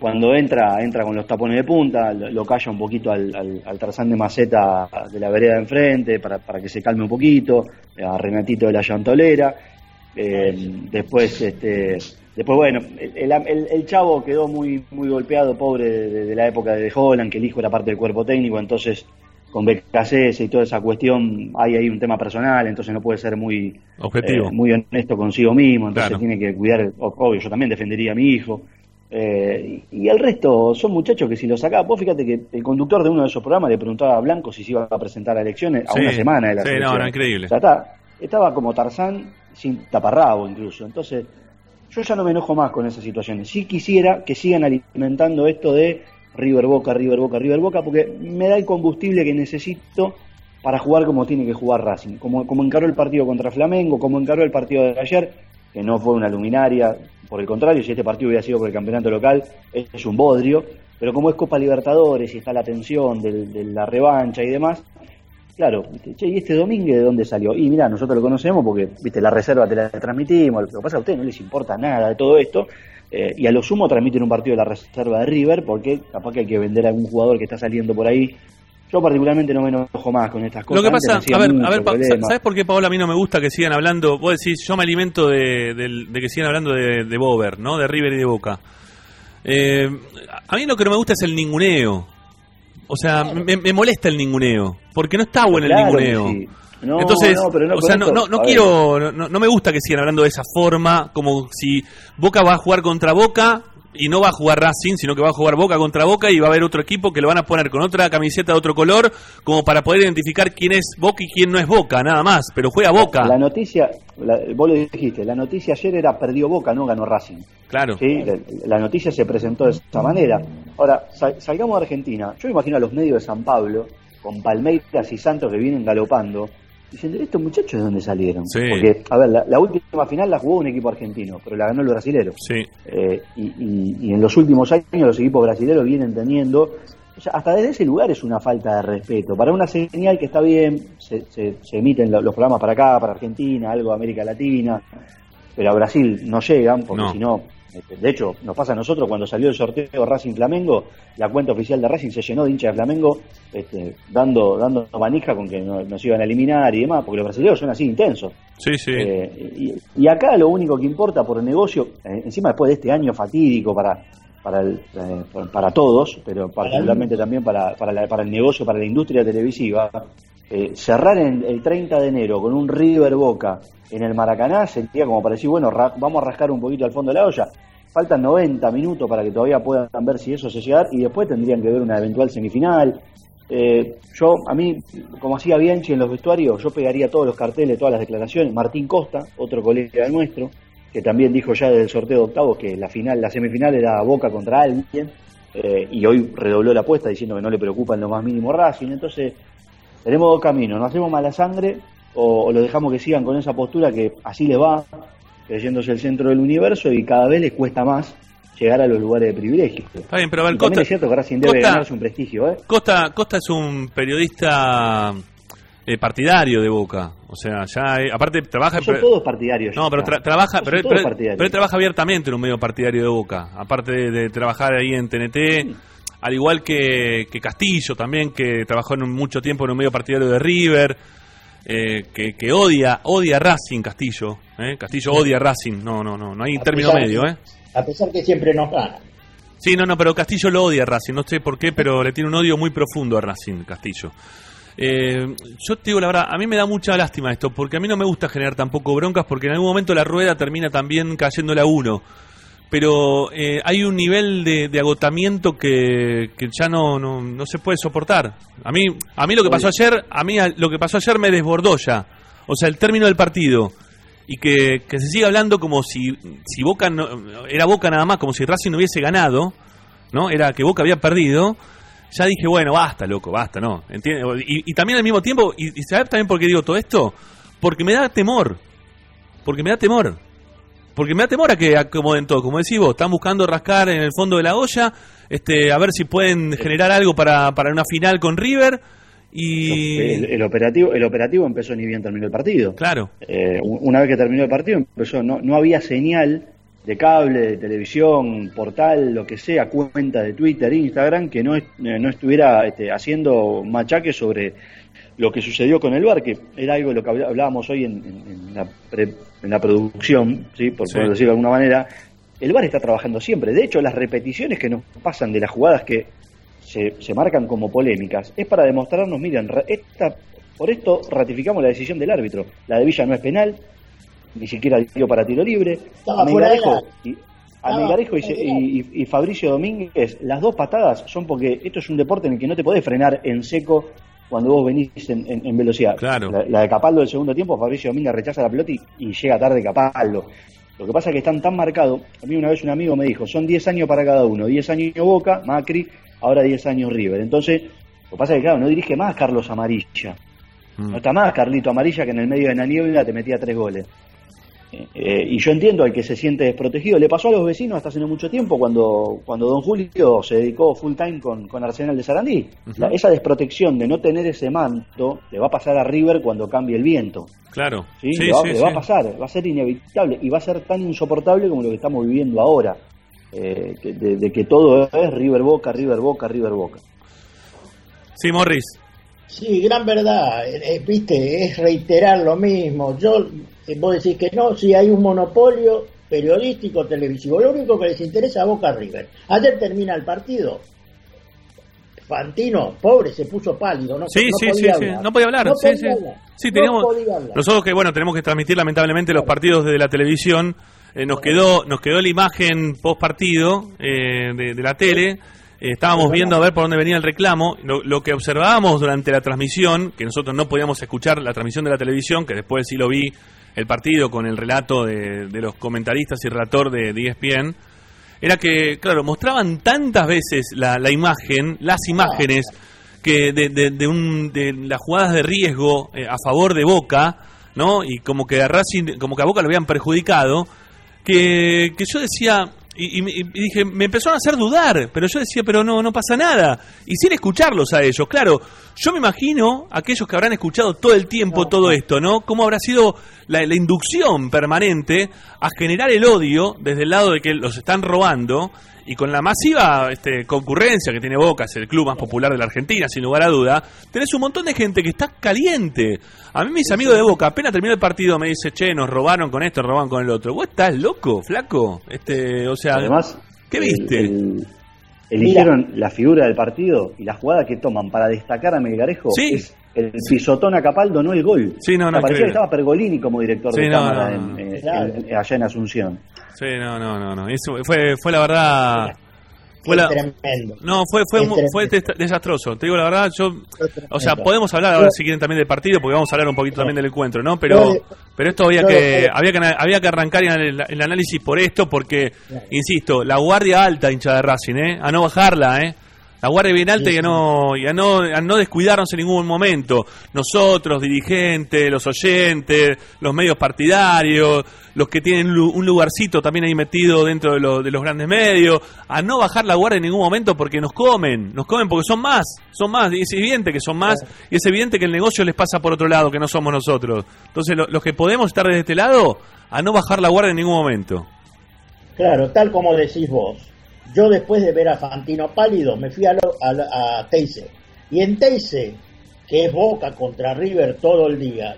cuando entra, entra con los tapones de punta, lo, lo calla un poquito al, al, al Tarzán de Maceta de la vereda de enfrente para, para que se calme un poquito, a Renatito de la Llantolera. Eh, después, este, después bueno, el, el- el chavo quedó muy, muy golpeado, pobre, de, de la época de Holland, que el hijo era parte del cuerpo técnico, entonces con BKCS y toda esa cuestión hay ahí un tema personal, entonces no puede ser muy Objetivo. eh, muy honesto consigo mismo, entonces Claro. tiene que cuidar, obvio, yo también defendería a mi hijo. Eh, y, el resto son muchachos que si lo sacaba, vos fíjate que el conductor de uno de esos programas le preguntaba a Blanco si se iba a presentar a elecciones a Sí, una semana de la sí, no, no, increíble. O sea, está- estaba como Tarzán sin taparrabo incluso. Entonces, yo ya no me enojo más con esas situaciones. Sí quisiera que sigan alimentando esto de River Boca, River Boca, River Boca, porque me da el combustible que necesito para jugar como tiene que jugar Racing. Como, como encaró el partido contra Flamengo, como encaró el partido de ayer, que no fue una luminaria, por el contrario, si este partido hubiera sido por el campeonato local, es, un bodrio, pero como es Copa Libertadores y está la tensión del- de, la revancha y demás, claro, che, ¿y este Domínguez de dónde salió? Y mira, nosotros lo conocemos porque, viste, la reserva te la transmitimos, lo que pasa a ustedes no les importa nada de todo esto, eh, y a lo sumo transmiten un partido de la reserva de River porque capaz que hay que vender a algún jugador que está saliendo por ahí. Yo particularmente no me enojo más con estas cosas. Lo que pasa, a ver, a ver, problema. ¿sabes por qué, Paola, a mí no me gusta que sigan hablando? Vos decís, yo me alimento de, que sigan hablando de, de Bober, ¿no? De River y de Boca. Eh, a mí lo que no me gusta es el ninguneo. O sea, me, me molesta el ninguneo. Porque no está bueno Claro el ninguneo. sí. No, Entonces, no, pero no o sea, no, quiero, no, no me gusta que sigan hablando de esa forma, como si Boca va a jugar contra Boca y no va a jugar Racing, sino que va a jugar Boca contra Boca y va a haber otro equipo que lo van a poner con otra camiseta de otro color, como para poder identificar quién es Boca y quién no es Boca, nada más, pero juega Boca. La noticia, la- vos lo dijiste, la noticia ayer era perdió Boca, no ganó Racing. Claro. ¿sí? La, la noticia se presentó de esa manera. Ahora, sal- salgamos de Argentina. Yo me imagino a los medios de San Pablo, con Palmeiras y Santos que vienen galopando, diciendo, ¿estos muchachos de dónde salieron? Sí. Porque, a ver, la, la última final la jugó un equipo argentino, pero la ganó el brasilero. Sí. Eh, y, y- y en los últimos años los equipos brasileños vienen teniendo, o sea, hasta desde ese lugar es una falta de respeto. Para una señal que está bien, se, se- se emiten lo- los programas para acá, para Argentina, algo de América Latina, pero a Brasil no llegan, porque No. si no, de hecho, nos pasa a nosotros cuando salió el sorteo Racing Flamengo, la cuenta oficial de Racing se llenó de hinchas de Flamengo, este, dando, dando manija con que no- nos iban a eliminar y demás, porque los brasileños son así intensos. Sí, sí. Eh, y, y acá lo único que importa por el negocio, eh, encima después de este año fatídico para para, el, eh, para- para todos, pero particularmente también para, para, la- para el negocio, para la industria televisiva, eh, cerrar en, el 30 de enero con un River Boca en el Maracaná sería como para decir, bueno, vamos a rascar un poquito al fondo de la olla. Faltan 90 minutos para que todavía puedan ver si eso se llega y después tendrían que ver una eventual semifinal. Eh, yo, a mí, como hacía Bianchi en los vestuarios, yo pegaría todos los carteles, todas las declaraciones. Martín Costa, otro colega nuestro, que también dijo ya del sorteo de octavos que la final, la semifinal era Boca contra alguien, eh, y hoy redobló la apuesta diciendo que no le preocupa en lo más mínimo Racing. Entonces, tenemos dos caminos, nos hacemos mala sangre o, o lo dejamos que sigan con esa postura que así les va, creyéndose el centro del universo y cada vez les cuesta más llegar a los lugares de privilegio. Está bien, pero a ver, Y también Costa, es cierto que Racing debe Costa- ganarse un prestigio, ¿eh? Costa, Costa es un periodista eh, partidario de Boca. O sea, ya, eh, aparte trabaja... Son pero- todos partidarios. No, pero tra- trabaja, pero, él- pero- él trabaja abiertamente en un medio partidario de Boca, aparte de, de trabajar ahí en TNT, al igual que, que Castillo también, que trabajó en un- mucho tiempo en un medio partidario de River, eh, que, que odia, odia a Racing Castillo, ¿eh? Castillo odia a Racing, no, no, no, no hay A término medio, ¿eh? A pesar que siempre nos gana. Sí, no, no, pero Castillo lo odia a Racing, no sé por qué, pero le tiene un odio muy profundo a Racing, Castillo. Eh, yo te digo la verdad, a mí me da mucha lástima esto, porque a mí no me gusta generar tampoco broncas, porque en algún momento la rueda termina también cayéndole a uno. Pero eh, hay un nivel de, de agotamiento que, que ya no, no, no se puede soportar. A mí, a mí lo que pasó ayer, a mí lo que pasó ayer me desbordó ya. O sea, el término del partido y que, que se siga hablando como si, si Boca no, era Boca nada más, como si Racing no hubiese ganado, ¿no? Era que Boca había perdido. Ya dije, bueno, basta, loco, basta, ¿no? ¿Entiendes? Y, y también al mismo tiempo, y, y ¿sabes también por qué digo todo esto? Porque me da temor. Porque me da temor. Porque me da temor a que acomoden todo. Como decís vos, están buscando rascar en el fondo de la olla, este, a ver si pueden generar algo para, para una final con River. Y. El, el operativo, el operativo empezó ni bien terminó el partido. Claro. Eh, una vez que terminó el partido, empezó, no, no había señal de cable, de televisión, portal, lo que sea, cuenta de Twitter, Instagram, que no, eh, no estuviera este, haciendo machaques sobre lo que sucedió con el bar, que era algo de lo que habl- hablábamos hoy en, en- en la, pre- en la producción, ¿sí? por Sí. decirlo de alguna manera. El bar está trabajando siempre. De hecho, las repeticiones que nos pasan de las jugadas que se, se marcan como polémicas es para demostrarnos, miren, esta, por esto ratificamos la decisión del árbitro. La de Villa no es penal, ni siquiera dio para tiro libre. Melgarejo y, a Melgarejo y, de y- y- y Fabricio Domínguez, las dos patadas son porque esto es un deporte en el que no te podés frenar en seco cuando vos venís en, en- en velocidad. Claro. La, la de Capaldo del segundo tiempo, Fabricio Domínguez rechaza la pelota y, y llega tarde Capaldo. Lo que pasa es que están tan marcados. A mí una vez un amigo me dijo, son 10 años para cada uno. 10 años Boca, Macri, ahora 10 años River. Entonces, lo que pasa es que, claro, no dirige más Carlos Amarilla. Mm. No está más Carlito Amarilla que en el medio de la niebla te metía tres goles. Eh, y yo entiendo al que se siente desprotegido. Le pasó a los vecinos hasta hace no mucho tiempo cuando, cuando Don Julio se dedicó full time con, con Arsenal de Sarandí. La- esa desprotección de no tener ese manto le va a pasar a River cuando cambie el viento. Claro. ¿sí? Sí, le va, sí, le sí. va a pasar, va a ser inevitable y va a ser tan insoportable como lo que estamos viviendo ahora. eh, que- de, de que todo es River Boca, River Boca, River Boca. Sí, Morris. Sí, gran verdad. Eh, eh, Viste, es reiterar lo mismo. Yo, vos decís que no, si hay un monopolio periodístico, televisivo. Lo único que les interesa a Boca River. Ayer termina el partido. Fantino, pobre, se puso pálido. No, Sí, no sí, sí, podía sí. hablar. No podía hablar. No sí, podía sí. hablar. Sí, No teníamos. podía hablar. Nosotros que, bueno, tenemos que transmitir lamentablemente los partidos desde la televisión. eh, nos quedó nos quedó la imagen post partido de, de la tele. Eh, estábamos viendo a ver por dónde venía el reclamo. Lo, lo que observábamos durante la transmisión, que nosotros no podíamos escuchar la transmisión de la televisión, que después sí lo vi el partido con el relato de, los comentaristas y relator de, de ESPN, era que, claro, mostraban tantas veces la, la imagen, las imágenes, que de un, de las jugadas de riesgo eh, a favor de Boca, ¿no? Y como que a Racing, como que a Boca lo habían perjudicado, que, que yo decía, y, y- y dije, me empezaron a hacer dudar, pero yo decía, pero no, no pasa nada. Y sin escucharlos a ellos, claro, yo me imagino aquellos que habrán escuchado todo el tiempo todo esto, ¿no? ¿Cómo habrá sido la, la inducción permanente a generar el odio desde el lado de que los están robando? Y con la masiva este, concurrencia que tiene Boca, es el club más popular de la Argentina, sin lugar a duda, tenés un montón de gente que está caliente. A mí mis amigos de Boca, apenas terminó el partido, me dice, che, nos robaron con esto, nos robaron con el otro. ¿Vos estás loco, flaco? Este, o sea, Además, ¿qué el- viste? el- eligieron la figura del partido y la jugada que toman para destacar a Melgarejo Sí. es el pisotón a Capaldo, no el gol. Sí, no, no, parecía que estaba Pergolini como director Sí, de no, cámara no, en- no. en- Claro. en- allá en Asunción. Sí, no, no, no, no. Eso fue, fue la verdad. Fue la, tremendo. no, fue, fue, Es mu- tremendo. fue des- desastroso. Te digo la verdad, yo. O sea, podemos hablar ahora si quieren también del partido, porque vamos a hablar un poquito también del encuentro, ¿no? Pero, pero esto había que, había que, había que arrancar el, el análisis por esto, porque, insisto, la guardia alta hincha de Racing, ¿eh? A no bajarla, ¿eh? La guardia bien alta Sí, y, a sí. no, y a, no, a no descuidarnos en ningún momento. Nosotros, dirigentes, los oyentes, los medios partidarios, los que tienen un lu- un lugarcito también ahí metido dentro de, lo- de los grandes medios, a no bajar la guardia en ningún momento porque nos comen, nos comen porque son más, son más, y es evidente que son más, y es evidente que el negocio les pasa por otro lado, que no somos nosotros. Entonces, lo- los que podemos estar desde este lado, a no bajar la guardia en ningún momento. Claro, tal como decís vos. Yo después de ver a Fantino pálido me fui a, lo- a, Teise. Y en Teise, que es Boca contra River todo el día,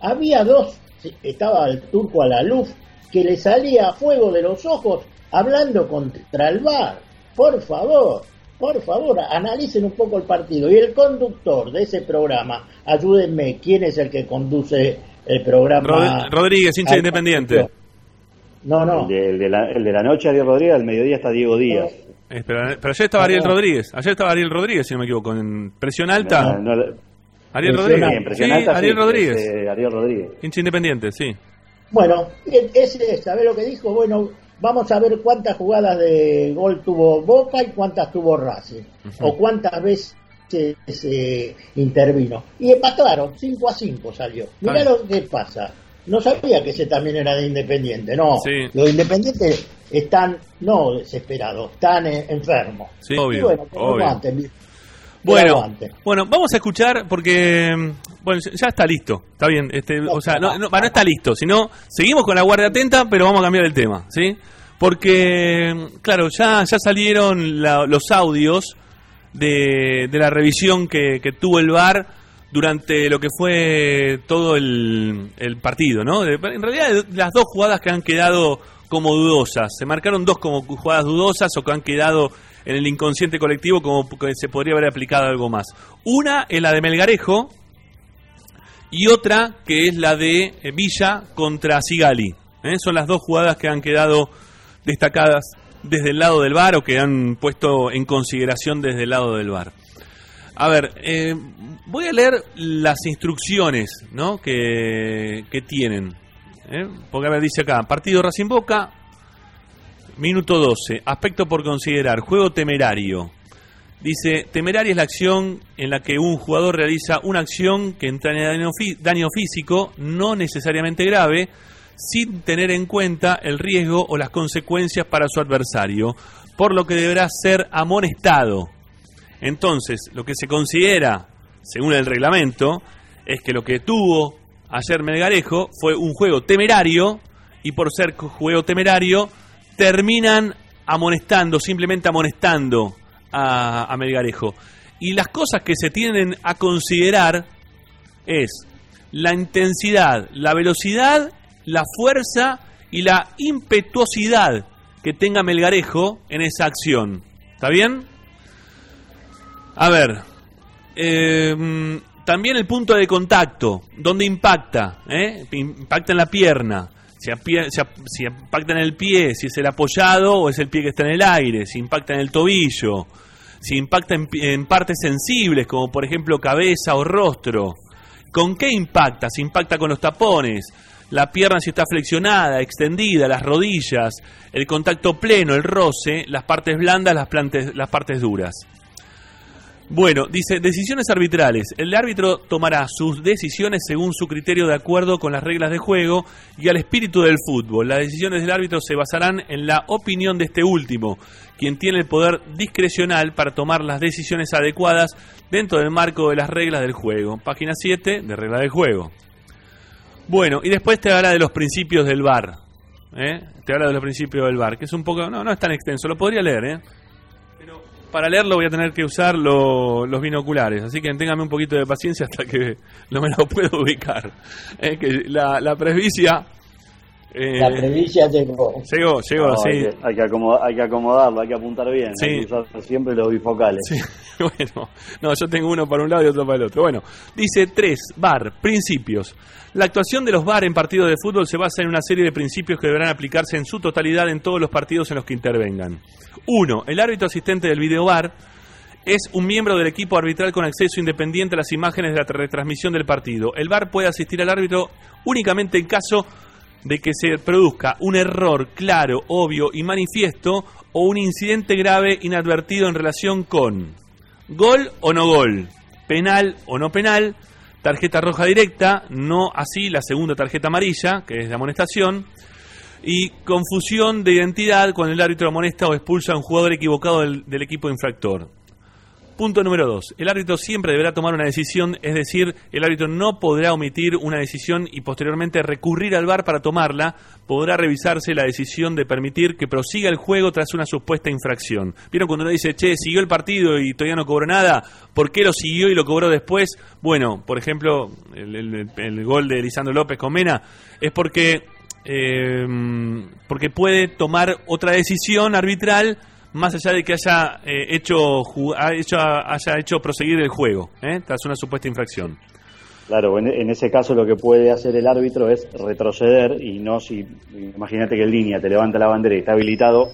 había dos, estaba el turco a la luz, que le salía fuego de los ojos hablando contra el bar. Por favor, por favor, analicen un poco el partido. Y el conductor de ese programa, ayúdenme, ¿quién es el que conduce el programa? Rod- Rodríguez, hincha independiente. No, no. El, de, el de la, el de la noche, Ariel Rodríguez, al mediodía está Diego Díaz. Eh, pero, pero ayer estaba Ariel Rodríguez, ayer estaba Ariel Rodríguez, si no me equivoco, en presión alta. No, no, Ariel Rodríguez. alta. bien, presión Sí, alta, Ariel sí, Rodríguez. es, eh, Ariel Rodríguez. Hincha independiente, sí. Bueno, ese, ¿sabés lo que dijo? Bueno, vamos a ver cuántas jugadas de gol tuvo Boca y cuántas tuvo Racing. O cuántas veces eh, intervino. Y empataron, 5 a 5 salió. Mirá lo que pasa. No sabía que ese también era de Independiente, no. Sí. Los independientes están, no desesperados, están enfermos. Sí, obvio, bueno, obvio. que Bueno, vamos a escuchar porque mm, bueno, ya- está listo, está bien, este, o sea, no, no, no está listo, sino seguimos con la guardia atenta, pero vamos a cambiar el tema, ¿sí? Porque, mm, claro, ya, ya salieron la- los audios de, de la revisión que, que tuvo el VAR durante lo que fue todo el, partido, ¿no? En realidad, las dos jugadas que han quedado como dudosas, se marcaron dos como jugadas dudosas o que han quedado en el inconsciente colectivo como que se podría haber aplicado algo más. Una es la de Melgarejo y otra que es la de eh, Villa contra Sigali. ¿eh? Son las dos jugadas que han quedado destacadas desde el lado del VAR o que han puesto en consideración desde el lado del VAR. A ver, eh, voy a leer las instrucciones ¿no? que, que tienen. ¿eh? Porque, a ver, dice acá, partido Racing Boca, minuto 12, aspecto por considerar, juego temerario. Dice, temeraria es la acción en la que un jugador realiza una acción que entraña daño, fí- daño físico, no necesariamente grave, sin tener en cuenta el riesgo o las consecuencias para su adversario, por lo que deberá ser amonestado. Entonces, lo que se considera, según el reglamento, es que lo que tuvo ayer Melgarejo fue un juego temerario y por ser juego temerario terminan amonestando, simplemente amonestando a, Melgarejo. Y las cosas que se tienen a considerar es la intensidad, la velocidad, la fuerza y la impetuosidad que tenga Melgarejo en esa acción. ¿Está bien? A ver, eh, también el punto de contacto, ¿dónde impacta? ¿Eh? Impacta en la pierna, si, impacta en el pie, si es el apoyado o es el pie que está en el aire, si impacta en el tobillo, si impacta en, en partes sensibles como por ejemplo cabeza o rostro. ¿Con qué impacta? Si impacta con los tapones, la pierna si está flexionada, extendida, las rodillas, el contacto pleno, el roce, las partes blandas, las, plantes- las partes duras. Bueno, dice, decisiones arbitrales. El árbitro tomará sus decisiones según su criterio de acuerdo con las reglas de juego y al espíritu del fútbol. Las decisiones del árbitro se basarán en la opinión de este último, quien tiene el poder discrecional para tomar las decisiones adecuadas dentro del marco de las reglas del juego. Página 7 de reglas del juego. Bueno, y después te habla de los principios del VAR. ¿eh? Te habla de los principios del VAR, que es un poco... No, no es tan extenso, lo podría leer, ¿eh? Para leerlo voy a tener que usar lo- los binoculares, así que téngame un poquito de paciencia hasta que lo puedo ubicar. Es que la, la presbicia... eh, La previsia llegó. llegó, llegó, No, sí. hay, que, hay que acomodar- hay que acomodarlo, hay que apuntar bien, Sí. hay que usar siempre los bifocales. Sí, bueno, no, yo tengo uno para un lado y otro para el otro. Bueno, dice 3, VAR, principios. La actuación de los VAR en partidos de fútbol se basa en una serie de principios que deberán aplicarse en su totalidad en todos los partidos en los que intervengan. 1. El árbitro asistente del video VAR es un miembro del equipo arbitral con acceso independiente a las imágenes de la retransmisión del partido. El VAR puede asistir al árbitro únicamente en caso de que se produzca un error claro, obvio y manifiesto o un incidente grave inadvertido en relación con gol o no gol, penal o no penal, tarjeta roja directa, no así la segunda tarjeta amarilla, que es de amonestación, y confusión de identidad cuando el árbitro amonesta o expulsa a un jugador equivocado del, del equipo infractor. Punto número dos. El árbitro siempre deberá tomar una decisión, es decir, el árbitro no podrá omitir una decisión y posteriormente recurrir al VAR para tomarla. Podrá revisarse la decisión de permitir que prosiga el juego tras una supuesta infracción. ¿Vieron cuando uno dice, che, siguió el partido y todavía no cobró nada? ¿Por qué lo siguió y lo cobró después? Bueno, por ejemplo, el, el- gol de Lisandro López con Mena es porque, eh, porque puede tomar otra decisión arbitral más allá de que haya eh, hecho, hecho haya hecho proseguir el juego, ¿eh? tras una supuesta infracción. Claro, en, en ese caso lo que puede hacer el árbitro es retroceder y no si, imagínate que el línea te levanta la bandera y está habilitado,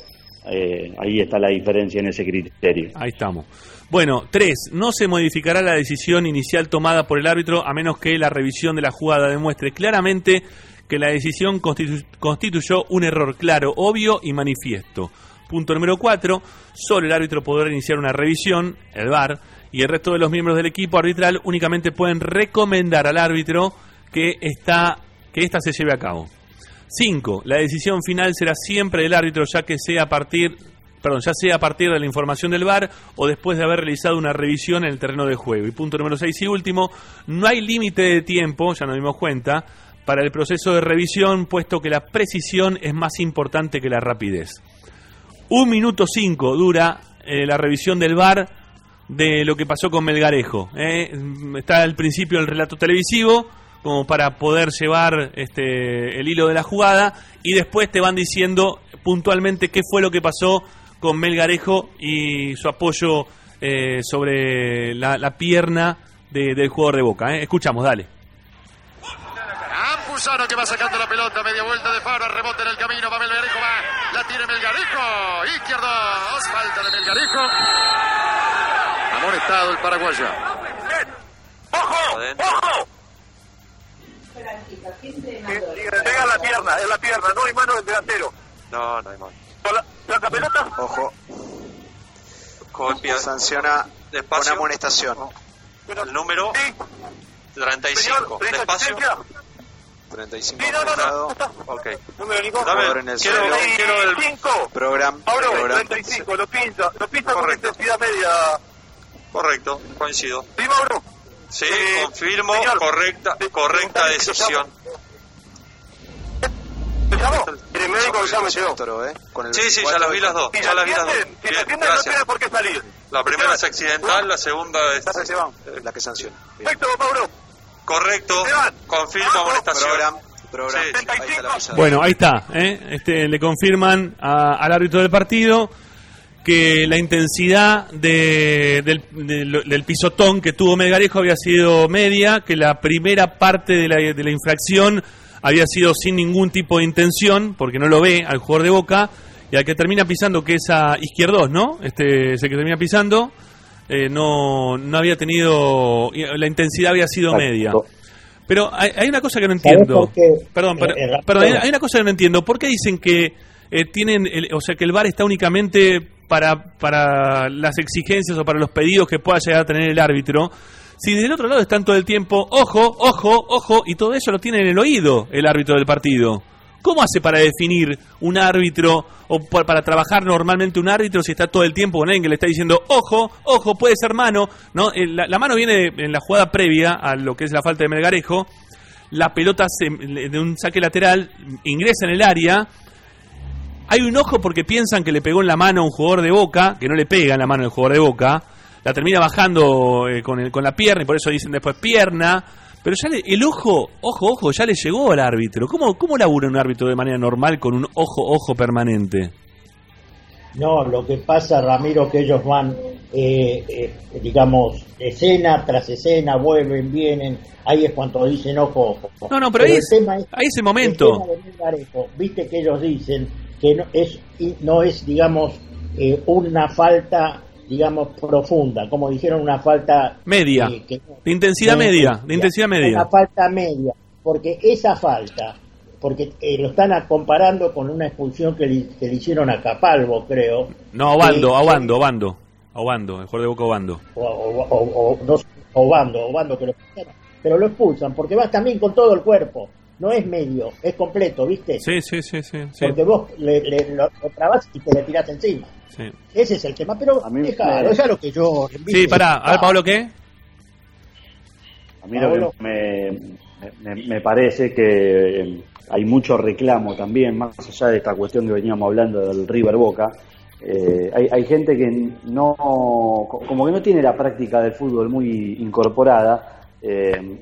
eh, ahí está la diferencia en ese criterio. Ahí estamos. Bueno, tres, no se modificará la decisión inicial tomada por el árbitro a menos que la revisión de la jugada demuestre claramente que la decisión constitu- constituyó un error claro, obvio y manifiesto. Punto número cuatro, solo el árbitro podrá iniciar una revisión, el VAR, y el resto de los miembros del equipo arbitral únicamente pueden recomendar al árbitro que, esta, que ésta se lleve a cabo. 5. La decisión final será siempre del árbitro, ya que sea a partir, perdón, ya sea a partir de la información del VAR o después de haber realizado una revisión en el terreno de juego. Y punto número 6 y último, no hay límite de tiempo, ya nos dimos cuenta, para el proceso de revisión, puesto que la precisión es más importante que la rapidez. Un minuto cinco dura eh, la revisión del VAR de lo que pasó con Melgarejo. ¿eh? Está al principio el relato televisivo, como para poder llevar este, el hilo de la jugada, y después te van diciendo puntualmente qué fue lo que pasó con Melgarejo y su apoyo eh, sobre la, la pierna de- del jugador de Boca. ¿eh? Escuchamos, dale. Campuzano que va sacando la pelota, media vuelta de Fabra, rebote en el camino, va Melgarejo, va, la tiene Melgarejo, izquierdo, falta de Melgarejo. Amonestado el paraguayo. ¡Ojo! ¡Ojo! Pega la pierna, en la pierna, no hay mano del delantero. No, no hay. Con la, la pelota. Ojo. Copia. Sanciona Despacio. con amonestación. El número Sí, 35. señor, Despacio. Asistencia. 35 Sí, no, no, no, apuntado. no está. Ok. Número Nico. Dame, Jugador en el quiero, suelo. quiero el 5. Program. Mauro, program. 35, lo pinta, lo pinta con Correcto. intensidad media. Correcto, coincido. ¿Sí, Mauro? Sí, Eh, confirmo, señor. correcta, correcta decisión. ¿Te llamó? El médico ya me llegó. ¿eh? Con el sí, sí, ya las vi las dos. Si Ya la las vi las dos. atienden, si la Bien, atienden no gracias. tiene por qué salir. La primera es accidental, la segunda es eh, la que sanciona. Perfecto, Mauro. Correcto, confirmo Vamos. amonestación. Program, program. Sí. Ahí está la pisada. Bueno, ahí está. ¿eh? Este, le confirman a- al árbitro del partido que la intensidad de- del pisotón que tuvo Melgarejo había sido media, que la primera parte de la, de la infracción había sido sin ningún tipo de intención, porque no lo ve al jugador de Boca, y al que termina pisando, que es a Izquierdos, ¿no? Este, ese que termina pisando, eh, no, no había tenido, la intensidad había sido media. Pero hay, hay una cosa que no ¿Sabés entiendo. Perdón, pero- Eh, eh, perdón, hay, una cosa que no entiendo. ¿Por qué dicen que eh, tienen, el- o sea, que el VAR está únicamente para, para las exigencias o para los pedidos que pueda llegar a tener el árbitro? Si desde el otro lado están todo el tiempo, ojo, ojo, ojo, y todo eso lo tiene en el oído el árbitro del partido. ¿Cómo hace para definir un árbitro o pa- para trabajar normalmente un árbitro si está todo el tiempo con alguien que le está diciendo, ojo, ojo, puede ser mano? ¿no? Eh, La, mano viene en la jugada previa a lo que es la falta de Melgarejo. La pelota se- de un saque lateral ingresa en el área. Hay un ojo porque piensan que le pegó en la mano a un jugador de boca, que no le pega en la mano al jugador de boca. La termina bajando eh, con, el- con la pierna y por eso dicen después pierna. Pero ya le- el ojo, ojo, ojo, ya le llegó al árbitro. ¿Cómo, ¿Cómo labura un árbitro de manera normal con un ojo, ojo permanente? No, lo que pasa, Ramiro, que ellos van, eh, eh, digamos, escena tras escena, vuelven, vienen, ahí es cuando dicen ojo, ojo. No, no, pero ahí es- tema ahí es el momento. tema Viste que ellos dicen que no es, no es digamos, eh, una falta, digamos, profunda, como dijeron, una falta... Media. eh, que- De intensidad media, de intensidad media. Una falta media, porque esa falta, porque eh, lo están a- comparando con una expulsión que le, que le hicieron a Capalvo, creo, No, Obando, Eh, Obando, Obando. Obando, el jugador de boca Obando. o, o, o, o- no Obando, Obando que lo pero lo expulsan porque vas también con todo el cuerpo, no es medio, es completo, ¿viste? Sí, sí, sí, sí. sí, Porque vos le, le- lo, lo trabas y te le tirás encima. Sí. Ese es el tema, pero A mí me- es lo que yo... Sí, pará, a ver, Pablo, ¿qué? A mí lo que me, me- me parece que eh, hay mucho reclamo también, más allá de esta cuestión que veníamos hablando del River Boca. eh, hay, hay gente que no, co- como que no tiene la práctica del fútbol muy incorporada. eh,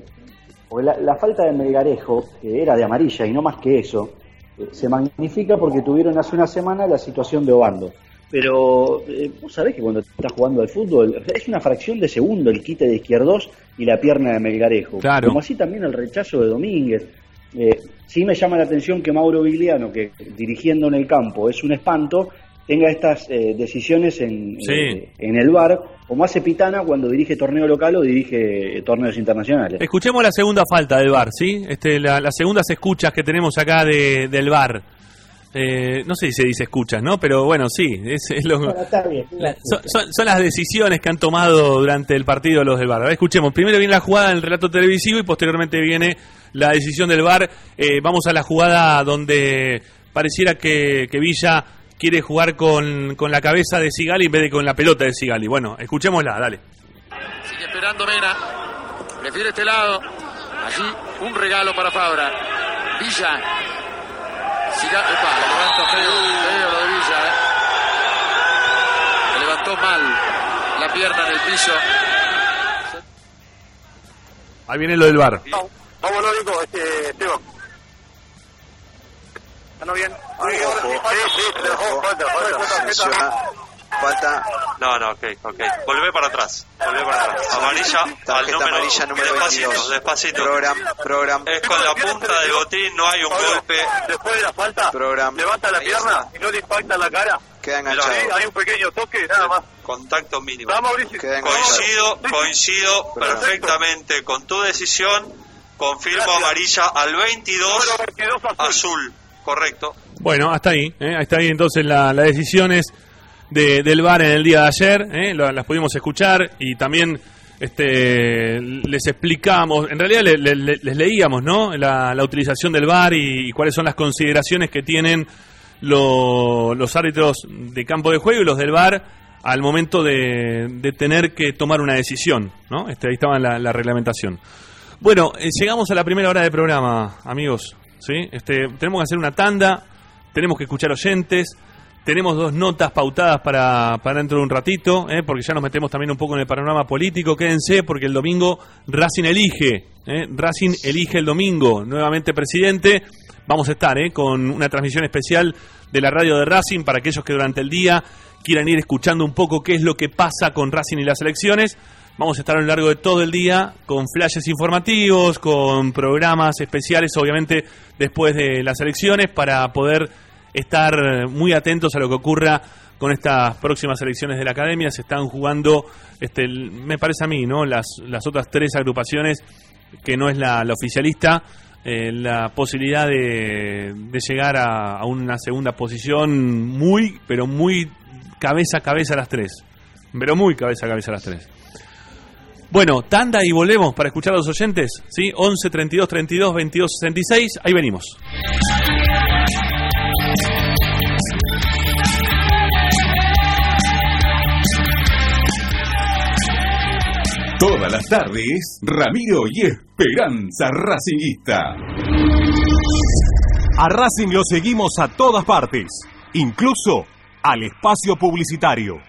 porque la, la falta de Melgarejo, que era de amarilla y no más que eso, eh, se magnifica porque tuvieron hace una semana la situación de Obando. Pero eh, vos sabés que cuando estás jugando al fútbol es una fracción de segundo el quite de izquierdos y la pierna de Melgarejo. Claro. Como así también el rechazo de Domínguez. Eh, sí me llama la atención que Mauro Vigliano, que dirigiendo en el campo es un espanto, tenga estas eh, decisiones en, Sí. eh, en el bar, como hace Pitana cuando dirige torneo local o dirige eh, torneos internacionales. Escuchemos la segunda falta del VAR, ¿sí? Este, la- las segundas escuchas que tenemos acá de, del VAR. Eh, no sé si se dice escuchas, ¿no? Pero bueno, sí, es, es lo- Bueno, está bien, la- son, son- son las decisiones que han tomado durante el partido los del VAR. A ver, escuchemos, primero viene la jugada en el relato televisivo y posteriormente viene la decisión del VAR. Eh, vamos a la jugada donde pareciera que, que Villa quiere jugar con, con la cabeza de Sigali en vez de con la pelota de Sigali. Bueno, escuchémosla, dale. Sigue esperando Mena. Prefiere este lado. Allí un regalo para Fabra. Villa. Levanta eh. Le levantó mal la pierna en el piso. Ahí viene lo del VAR. Vamos, vamos, Nico, este, Esteban. ¿Están bien? Sí, sí, sí, falta, No, no, ok, ok. Volvé para atrás. Volvé para atrás. Amarilla al tarjeta número, amarilla número despacito, 22. despacito. Program, program, Es con la punta del botín, no hay un golpe. Después de la falta, Program. levanta la pierna y no le impacta la cara. Queda Sí, enganchado. hay un pequeño toque, nada más. Contacto mínimo. Coincido, coincido perfectamente con tu decisión. Confirmo Gracias. amarilla al 22, Número 22 azul. azul. Correcto. Bueno, hasta ahí, ¿eh? hasta ahí entonces la- las decisiones de- del VAR en el día de ayer, ¿eh? Las pudimos escuchar y también este, les explicamos, en realidad le- le- le- les leíamos, ¿no? La, utilización del VAR y, cuáles son las consideraciones que tienen lo- los árbitros de campo de juego y los del VAR al momento de, de tener que tomar una decisión, ¿no? Este, ahí estaba la, la reglamentación. Bueno, eh, llegamos a la primera hora de programa, amigos, ¿sí? Este, tenemos que hacer una tanda, tenemos que escuchar oyentes, tenemos dos notas pautadas para, para dentro de un ratito, ¿eh? porque ya nos metemos también un poco en el panorama político. Quédense porque el domingo Racing elige, ¿eh? Racing elige el domingo, nuevamente presidente. Vamos a estar ¿eh? con una transmisión especial de la radio de Racing para aquellos que durante el día quieran ir escuchando un poco qué es lo que pasa con Racing y las elecciones. Vamos a estar a lo largo de todo el día con flashes informativos, con programas especiales, obviamente, después de las elecciones, para poder estar muy atentos a lo que ocurra con estas próximas elecciones de la academia. Se están jugando, este, me parece a mí, ¿no? las, las otras tres agrupaciones, que no es la, oficialista, eh, la posibilidad de, de llegar a, una segunda posición muy, pero muy cabeza a cabeza las tres. Pero muy cabeza a cabeza las tres. Bueno, tanda y volvemos para escuchar a los oyentes, ¿sí? 11 32 32 22 66, ahí venimos. Todas las tardes, Ramiro y Esperanza Racingista. A Racing lo seguimos a todas partes, incluso al espacio publicitario.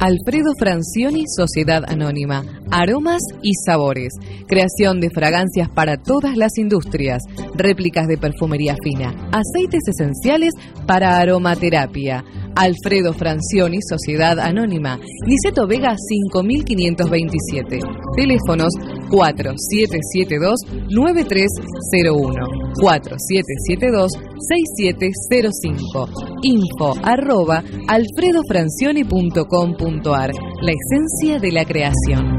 Alfredo Francioni, Sociedad Anónima. Aromas y sabores. Creación de fragancias para todas las industrias. Réplicas de perfumería fina. Aceites esenciales para aromaterapia. Alfredo Francioni, Sociedad Anónima. Niceto Vega 5527. Teléfonos 4772-9301. 4772-6705. Info arroba alfredofrancioni.com.ar. La esencia de la creación.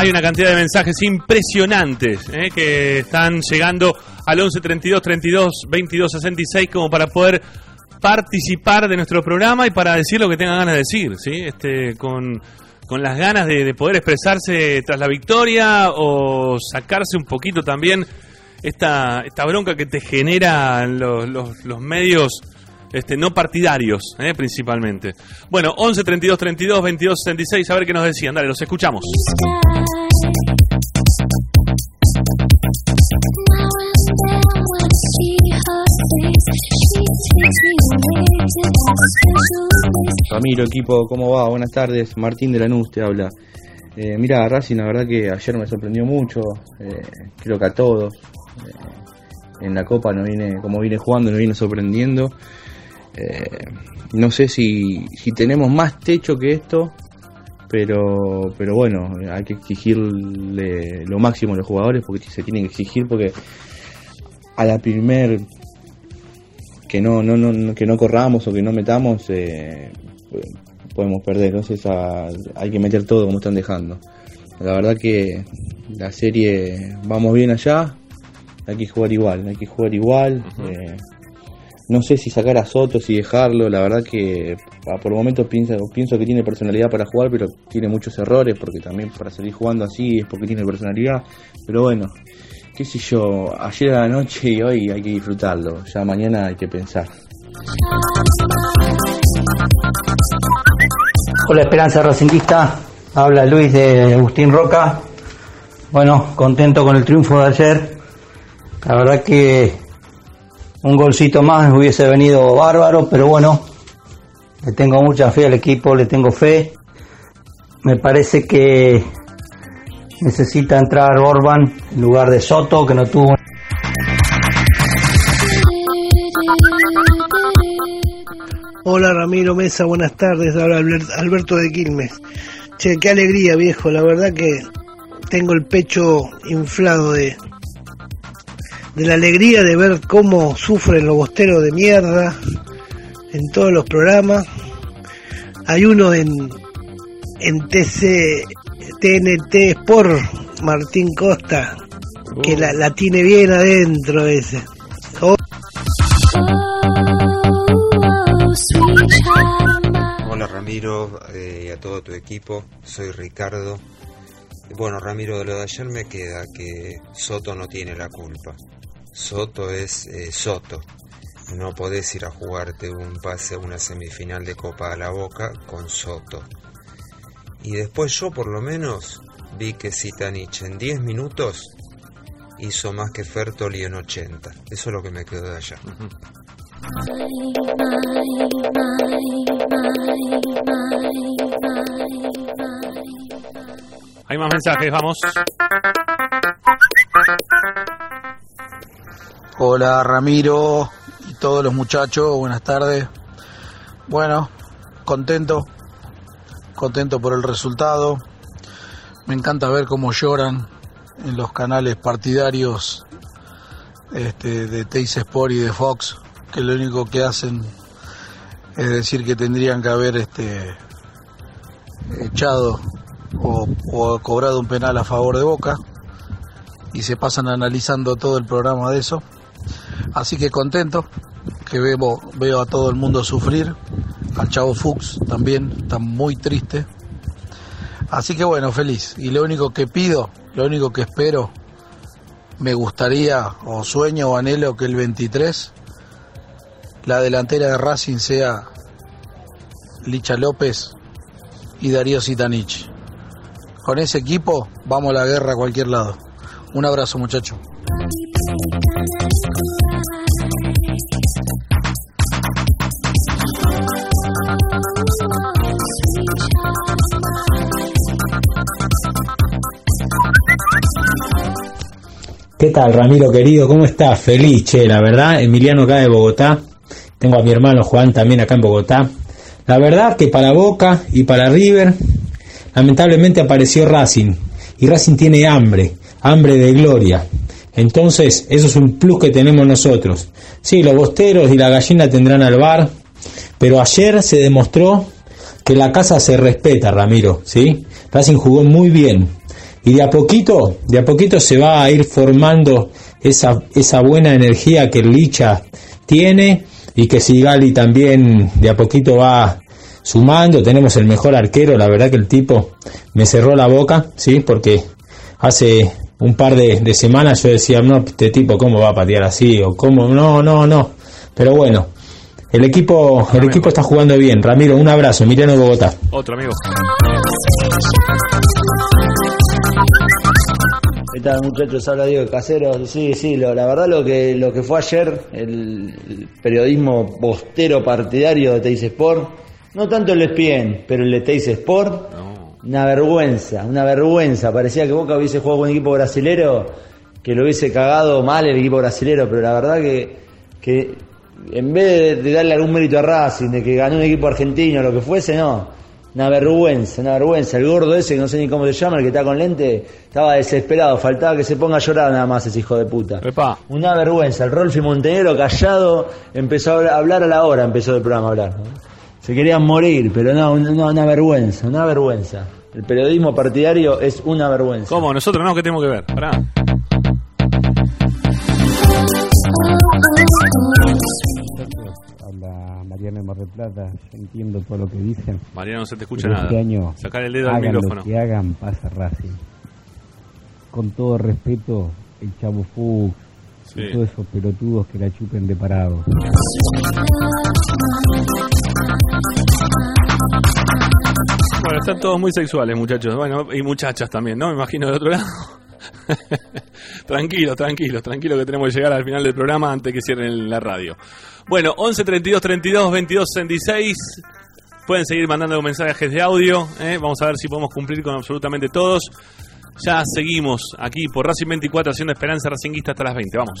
Hay una cantidad de mensajes impresionantes eh, que están llegando al 11 32 32 22 66 como para poder participar de nuestro programa y para decir lo que tengan ganas de decir, ¿sí? Este, con, con las ganas de, de poder expresarse tras la victoria o sacarse un poquito también esta, esta bronca que te generan los, los medios este, no partidarios, eh, principalmente. Bueno, 11 32 32 22 66, a ver qué nos decían. Dale, los escuchamos. Ramiro, equipo, ¿cómo va? Buenas tardes. Martín de Lanús te habla. Eh, mira, Racing, la verdad que ayer me sorprendió mucho. eh, creo que a todos. Eh, en la Copa no viene, como viene jugando, nos viene sorprendiendo. Eh, no sé si, si tenemos más techo que esto, pero, pero bueno, hay que exigirle lo máximo a los jugadores porque se tienen que exigir porque a la primer que no, no, no, que no corramos o que no metamos, eh, podemos perder. Entonces a- hay que meter todo como están dejando. La verdad que la serie vamos bien allá, hay que jugar igual, hay que jugar igual. eh, no sé si sacar a Soto, si dejarlo, la verdad que ah, por momentos pienso, pienso que tiene personalidad para jugar, pero tiene muchos errores, porque también para salir jugando así es porque tiene personalidad. Pero bueno, qué sé yo, ayer a la noche y hoy hay que disfrutarlo, ya mañana hay que pensar. Hola Esperanza Racinguista, habla Luis de Agustín Roca. Bueno, contento con el triunfo de ayer. La verdad que un golcito más hubiese venido bárbaro, pero bueno, le tengo mucha fe al equipo, le tengo fe. Me parece que necesita entrar Orban en lugar de Soto, que no tuvo Hola Ramiro Mesa, buenas tardes. Habla Albert- Alberto de Quilmes. Che, qué alegría, viejo. La verdad que tengo el pecho inflado de, de la alegría de ver cómo sufren los bosteros de mierda en todos los programas. Hay uno en, en TC, TNT Sport, Martín Costa, que la, la tiene bien adentro ese. Oh, Hola Ramiro eh, y a todo tu equipo, soy Ricardo. Bueno Ramiro, de lo de ayer me queda que Soto no tiene la culpa. Soto es eh, Soto. No podés ir a jugarte un pase a una semifinal de Copa a la Boca con Soto. Y después yo por lo menos vi que Sitanich en 10 minutos hizo más que Fertoli en 80. Eso es lo que me quedó de allá. Hay más mensajes, vamos. Hola Ramiro y todos los muchachos, buenas tardes. Bueno, contento, contento por el resultado. Me encanta ver cómo lloran en los canales partidarios este, de Teis Sport y de Fox, que lo único que hacen es decir que tendrían que haber este, echado o, o cobrado un penal a favor de Boca y se pasan analizando todo el programa de eso. Así que contento que veo, veo a todo el mundo sufrir, al Chavo Fuchs también, está muy triste. Así que bueno, feliz. Y lo único que pido, lo único que espero, me gustaría o sueño o anhelo que el 23 la delantera de Racing sea Licha López y Darío Sitanich. Con ese equipo vamos a la guerra a cualquier lado. Un abrazo muchacho. ¿Qué tal, Ramiro querido? ¿Cómo estás? Feliz, che, la verdad. Emiliano acá de Bogotá. Tengo a mi hermano Juan también acá en Bogotá. La verdad que para Boca y para River, lamentablemente apareció Racing. Y Racing tiene hambre, hambre de gloria. Entonces, eso es un plus que tenemos nosotros. Sí, los bosteros y la gallina tendrán al bar, pero ayer se demostró que la casa se respeta, Ramiro, ¿sí? Racing jugó muy bien. y de a poquito, de a poquito se va a ir formando esa, esa buena energía que Licha tiene y que Sigali también de a poquito va sumando. Tenemos el mejor arquero, la verdad que el tipo me cerró la boca, sí, porque hace un par de, de semanas yo decía, no, este tipo cómo va a patear así o cómo, no, no, no. Pero bueno, el equipo, el equipo está jugando bien. Ramiro, un abrazo. Emiliano de Bogotá. Otro amigo. ¿Qué tal muchachos? Habla Diego Caseros. Sí, sí, lo- la verdad lo que, lo que fue ayer, el, el periodismo postero partidario de Teis Sport, no tanto el ESPN, pero el de Teis Sport, una vergüenza, una vergüenza. Parecía que Boca hubiese jugado con un equipo brasilero, que lo hubiese cagado mal el equipo brasilero, pero la verdad que, que en vez de, de darle algún mérito a Racing, de que ganó un equipo argentino, lo que fuese, no. Una vergüenza, una vergüenza. El gordo ese, que no sé ni cómo se llama, el que está con lente, estaba desesperado. Faltaba que se ponga a llorar nada más ese hijo de puta. Una vergüenza. El Rolfi Montenegro callado empezó a hablar- a hablar a la hora, empezó el programa a hablar. ¿no? Se querían morir, pero no, no, una vergüenza, una vergüenza. El periodismo partidario es una vergüenza. ¿Cómo? Nosotros no, ¿qué tenemos que ver? Pará. Habla Mariano de Mar del Plata, yo entiendo todo lo que dicen. Mariano, no se te escucha Pero nada. Este año, Sacar el dedo al hagan micrófono. Lo que hagan, pasa Racing. Con todo respeto, el Chavo Fuchs, Sí. y todos esos pelotudos que la chupen de parado. Bueno, están todos muy sexuales, muchachos. Bueno, y muchachas también, ¿no? Me imagino del otro lado. tranquilos, tranquilos, tranquilos que tenemos que llegar al final del programa antes que cierren la radio. Bueno, 11 32 32 22 66. Pueden seguir mandando mensajes de audio. ¿eh? Vamos a ver si podemos cumplir con absolutamente todos. Ya seguimos aquí por Racing 24 haciendo Esperanza Racinguista hasta las 20. Vamos.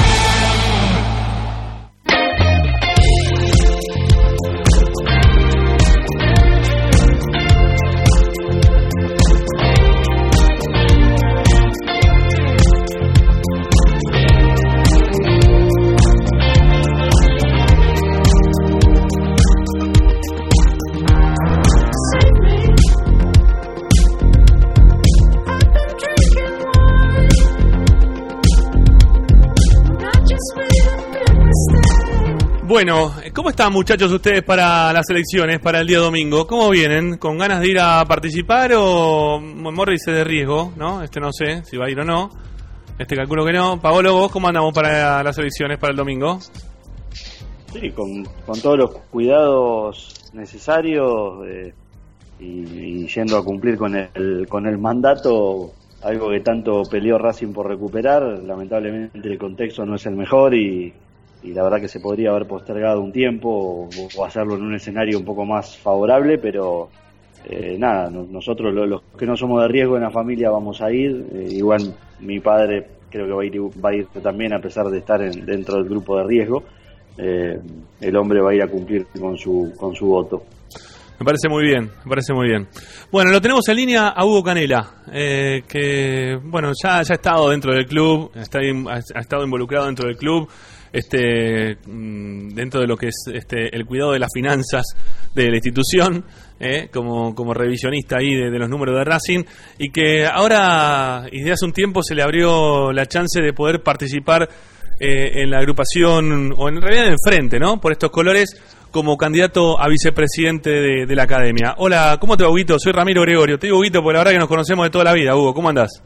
Bueno, ¿cómo están muchachos ustedes para las elecciones, para el día domingo? ¿Cómo vienen? ¿Con ganas de ir a participar o Morris de riesgo? ¿No? Este no sé si va a ir o no. Este calculo que no. Paolo, ¿vos cómo andamos para las elecciones para el domingo? Sí, con, con todos los cuidados necesarios eh, y, y yendo a cumplir con el, con el mandato, algo que tanto peleó Racing por recuperar. Lamentablemente el contexto no es el mejor y, y la verdad que se podría haber postergado un tiempo o, hacerlo en un escenario un poco más favorable, pero eh, nada, no- nosotros lo- los que no somos de riesgo en la familia vamos a ir. eh, igual mi padre creo que va a ir, va a ir también a pesar de estar en- dentro del grupo de riesgo. Eh, el hombre va a ir a cumplir con su, con su voto. Me parece muy bien, me parece muy bien. Bueno, lo tenemos en línea a Hugo Canela, eh, que bueno ya, ya ha estado dentro del club, está ha estado involucrado dentro del club, este, mm, dentro de lo que es este, el cuidado de las finanzas de la institución, eh, como, como revisionista ahí de, de los números de Racing, y que ahora, y desde hace un tiempo, se le abrió la chance de poder participar eh, en la agrupación, o en realidad en frente, ¿no? Por estos colores, como candidato a vicepresidente de, de la academia. Hola, ¿cómo te va, Huguito? Soy Ramiro Gregorio. Te digo, Huguito, porque la verdad que nos conocemos de toda la vida. Hugo, ¿cómo andás?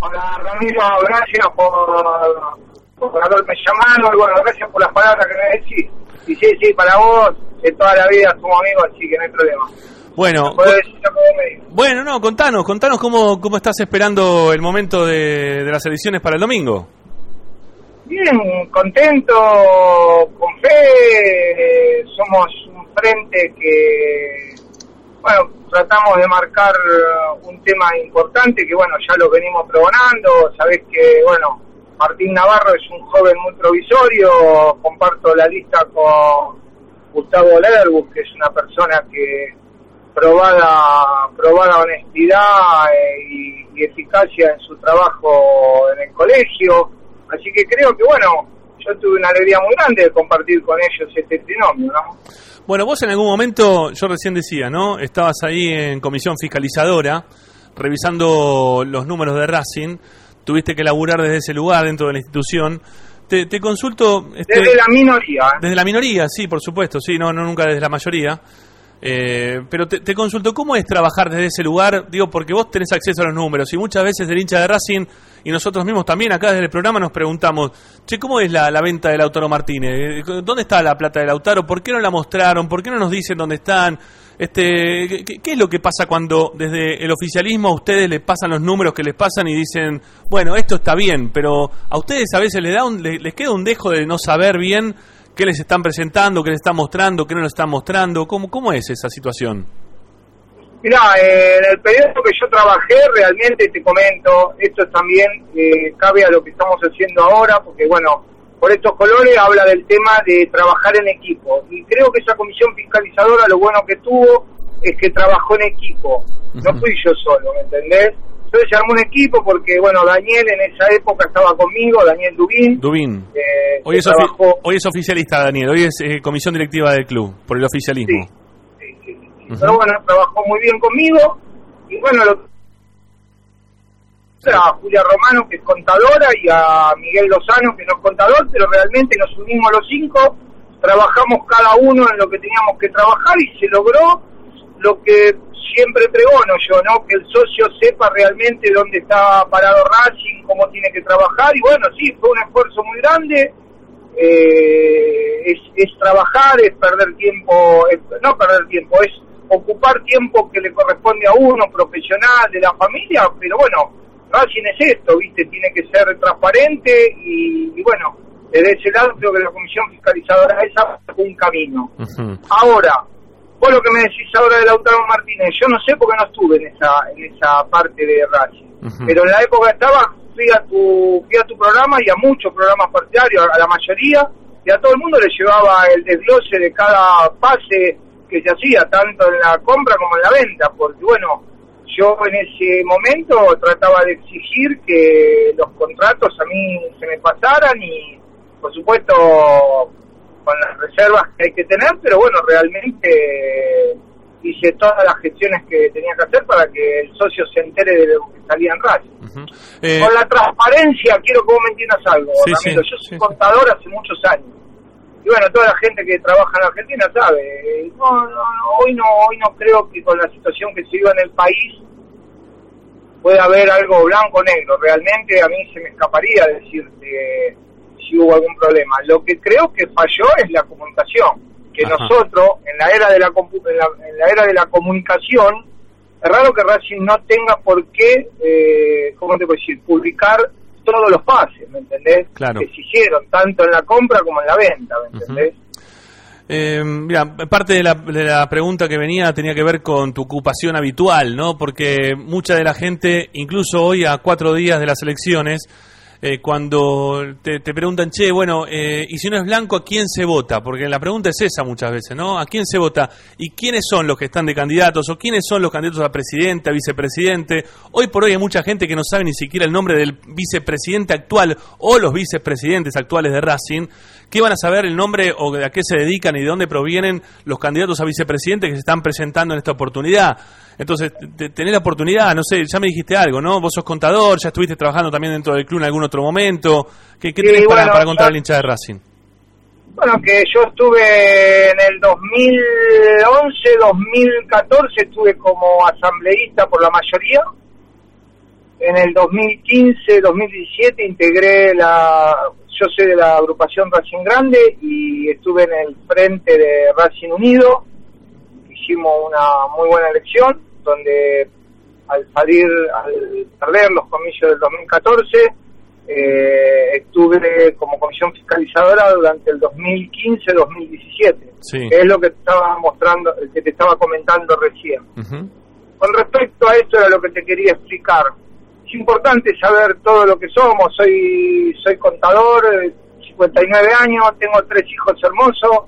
Hola Ramiro, gracias por, por haberme llamado y bueno, gracias por las palabras que me decís. Y sí, sí, para vos, de toda la vida somos amigos, así que no hay problema. Bueno, me bueno, no, contanos, contanos cómo, cómo estás esperando el momento de, de las elecciones para el domingo. Bien, contento, con fe, eh, somos un frente que, bueno, tratamos de marcar eh, un tema importante que, bueno, ya lo venimos probando, sabés que, bueno, Martín Navarro es un joven muy provisorio, comparto la lista con Gustavo Lerbus, que es una persona que probada, probada honestidad eh, y, y eficacia en su trabajo en el colegio, Así que creo que, bueno, yo tuve una alegría muy grande de compartir con ellos este trinomio, ¿no? Bueno, vos en algún momento, yo recién decía, ¿no? Estabas ahí en comisión fiscalizadora, revisando los números de Racing, tuviste que laburar desde ese lugar, dentro de la institución. Te, te consulto... este, Desde la minoría. Desde la minoría, sí, por supuesto, sí, no, no nunca desde la mayoría. Eh, pero te, te consulto, ¿cómo es trabajar desde ese lugar? Digo, porque vos tenés acceso a los números y muchas veces el hincha de Racing y nosotros mismos también acá desde el programa nos preguntamos, che, ¿cómo es la, la venta del Lautaro Martínez? Eh, ¿Dónde está la plata del Lautaro? ¿Por qué no la mostraron? ¿Por qué no nos dicen dónde están? Este, ¿qué, es lo que pasa cuando desde el oficialismo a ustedes les pasan los números que les pasan y dicen, bueno, esto está bien, pero a ustedes a veces les, da un- les, les queda un dejo de no saber bien qué les están presentando, qué les están mostrando, qué no les están mostrando? ¿Cómo, cómo es esa situación? Mirá, eh, en el periodo que yo trabajé, realmente te comento, esto también eh, cabe a lo que estamos haciendo ahora, porque bueno, por estos colores habla del tema de trabajar en equipo. Y creo que esa comisión fiscalizadora lo bueno que tuvo es que trabajó en equipo. No fui yo solo, ¿me entendés? Entonces se armó un equipo porque, bueno, Daniel en esa época estaba conmigo, Daniel Dubín. Dubín. eh, Hoy es, trabajó- hoy es oficialista, Daniel. Hoy es eh, comisión directiva del club, por el oficialismo. Ujú. pero bueno, trabajó muy bien conmigo y bueno, lo a Julia Romano que es contadora y a Miguel Lozano que no es contador, pero realmente nos unimos los cinco, trabajamos cada uno en lo que teníamos que trabajar y se logró lo que siempre pregono yo, ¿no? Que el socio sepa realmente dónde está parado Racing, cómo tiene que trabajar y bueno, sí, fue un esfuerzo muy grande, eh, es, es trabajar, es perder tiempo, no perder tiempo, es ocupar tiempo que le corresponde a uno, profesional, de la familia, pero bueno, Racing es esto, ¿viste? Tiene que ser transparente y, y bueno, desde ese lado creo que la comisión fiscalizadora esa fue un camino. Ahora, vos lo que me decís ahora de Lautaro Martínez, yo no sé porque no estuve en esa en esa parte de Racing, pero en la época estaba fui a tu fui a tu programa y a muchos programas partidarios, a la mayoría, y a todo el mundo le llevaba el desglose de cada pase que se hacía, tanto en la compra como en la venta, porque bueno, yo en ese momento trataba de exigir que los contratos a mí se me pasaran y por supuesto con las reservas que hay que tener, pero bueno, realmente eh, hice todas las gestiones que tenía que hacer para que el socio se entere de lo que salía en Racing. Eh, Con la transparencia, quiero que vos me entiendas algo, Sí, Ramiro. sí, Yo soy contador hace muchos años. Y bueno, toda la gente que trabaja en Argentina sabe. No, no, no, hoy no, hoy no creo que con la situación que se vive en el país pueda haber algo blanco o negro. Realmente a mí se me escaparía decirte si hubo algún problema. Lo que creo que falló es la comunicación. Que Ajá. nosotros, en la era de la, en la, en la era de la comunicación, es raro que Racing no tenga por qué, eh, ¿cómo te puedo decir?, publicar todos los pases, ¿me entendés? Claro. Hicieron, tanto en la compra como en la venta, ¿me entendés? Eh, mira, parte de la, de la pregunta que venía tenía que ver con tu ocupación habitual, ¿no? Porque mucha de la gente, incluso hoy a cuatro días de las elecciones, eh, cuando te, te preguntan, che, bueno, eh, y si no es blanco, ¿a quién se vota? Porque la pregunta es esa muchas veces, ¿no? ¿A quién se vota? ¿Y quiénes son los que están de candidatos? ¿O quiénes son los candidatos a presidente, a vicepresidente? Hoy por hoy hay mucha gente que no sabe ni siquiera el nombre del vicepresidente actual o los vicepresidentes actuales de Racing. ¿Qué van a saber el nombre o de a qué se dedican y de dónde provienen los candidatos a vicepresidente que se están presentando en esta oportunidad? Entonces, te- tenés la oportunidad, no sé, ya me dijiste algo, ¿no? Vos sos contador, ya estuviste trabajando también dentro del club en algún otro momento. ¿Qué, qué Sí, tenés para, bueno, para contar al hincha de Racing? Bueno, que yo estuve en el 2011, 2014, estuve como asambleísta por la mayoría. En el 2015, 2017 integré la, yo soy de la agrupación Racing Grande y estuve en el frente de Racing Unido. Hicimos una muy buena elección donde al salir, al perder los comicios del 2014, eh, estuve como comisión fiscalizadora durante el 2015-2017. Sí. Es lo que te estaba mostrando, que te estaba comentando recién. Con respecto a esto era lo que te quería explicar. Es importante saber todo lo que somos. Soy soy contador, eh, 59 años, tengo tres hijos hermosos,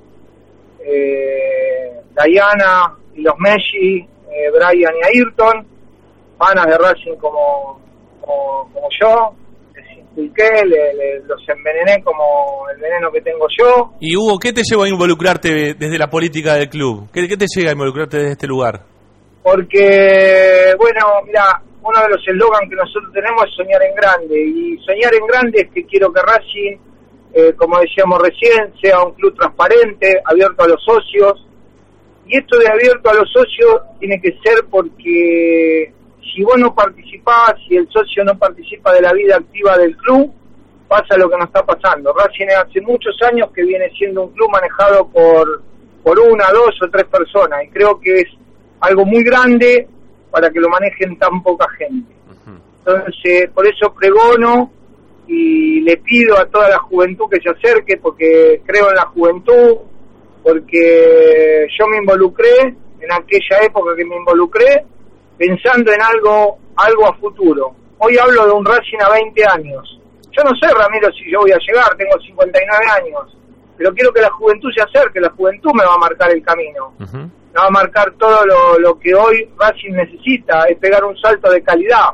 eh, Diana y los Messi, eh, Brian y Ayrton, panas de Racing como, como, como yo. Les inculqué, le- le- los envenené como el veneno que tengo yo. Y Hugo, ¿qué te llevó a involucrarte desde la política del club? ¿Qué, qué te llega a involucrarte desde este lugar? porque, bueno, mira, uno de los eslogans que nosotros tenemos es soñar en grande, y soñar en grande es que quiero que Racing, eh, como decíamos recién, sea un club transparente, abierto a los socios, y esto de abierto a los socios tiene que ser porque si vos no participás, si el socio no participa de la vida activa del club, pasa lo que nos está pasando. Racing hace muchos años que viene siendo un club manejado por, por una, dos o tres personas, y creo que es algo muy grande para que lo manejen tan poca gente. Entonces, por eso pregono y le pido a toda la juventud que se acerque, porque creo en la juventud, porque yo me involucré en aquella época que me involucré, pensando en algo, algo a futuro. Hoy hablo de un Racing a 20 años. Yo no sé, Ramiro, si yo voy a llegar, tengo 59 años, pero quiero que la juventud se acerque, la juventud me va a marcar el camino va a marcar todo lo, lo que hoy Racing necesita, es pegar un salto de calidad.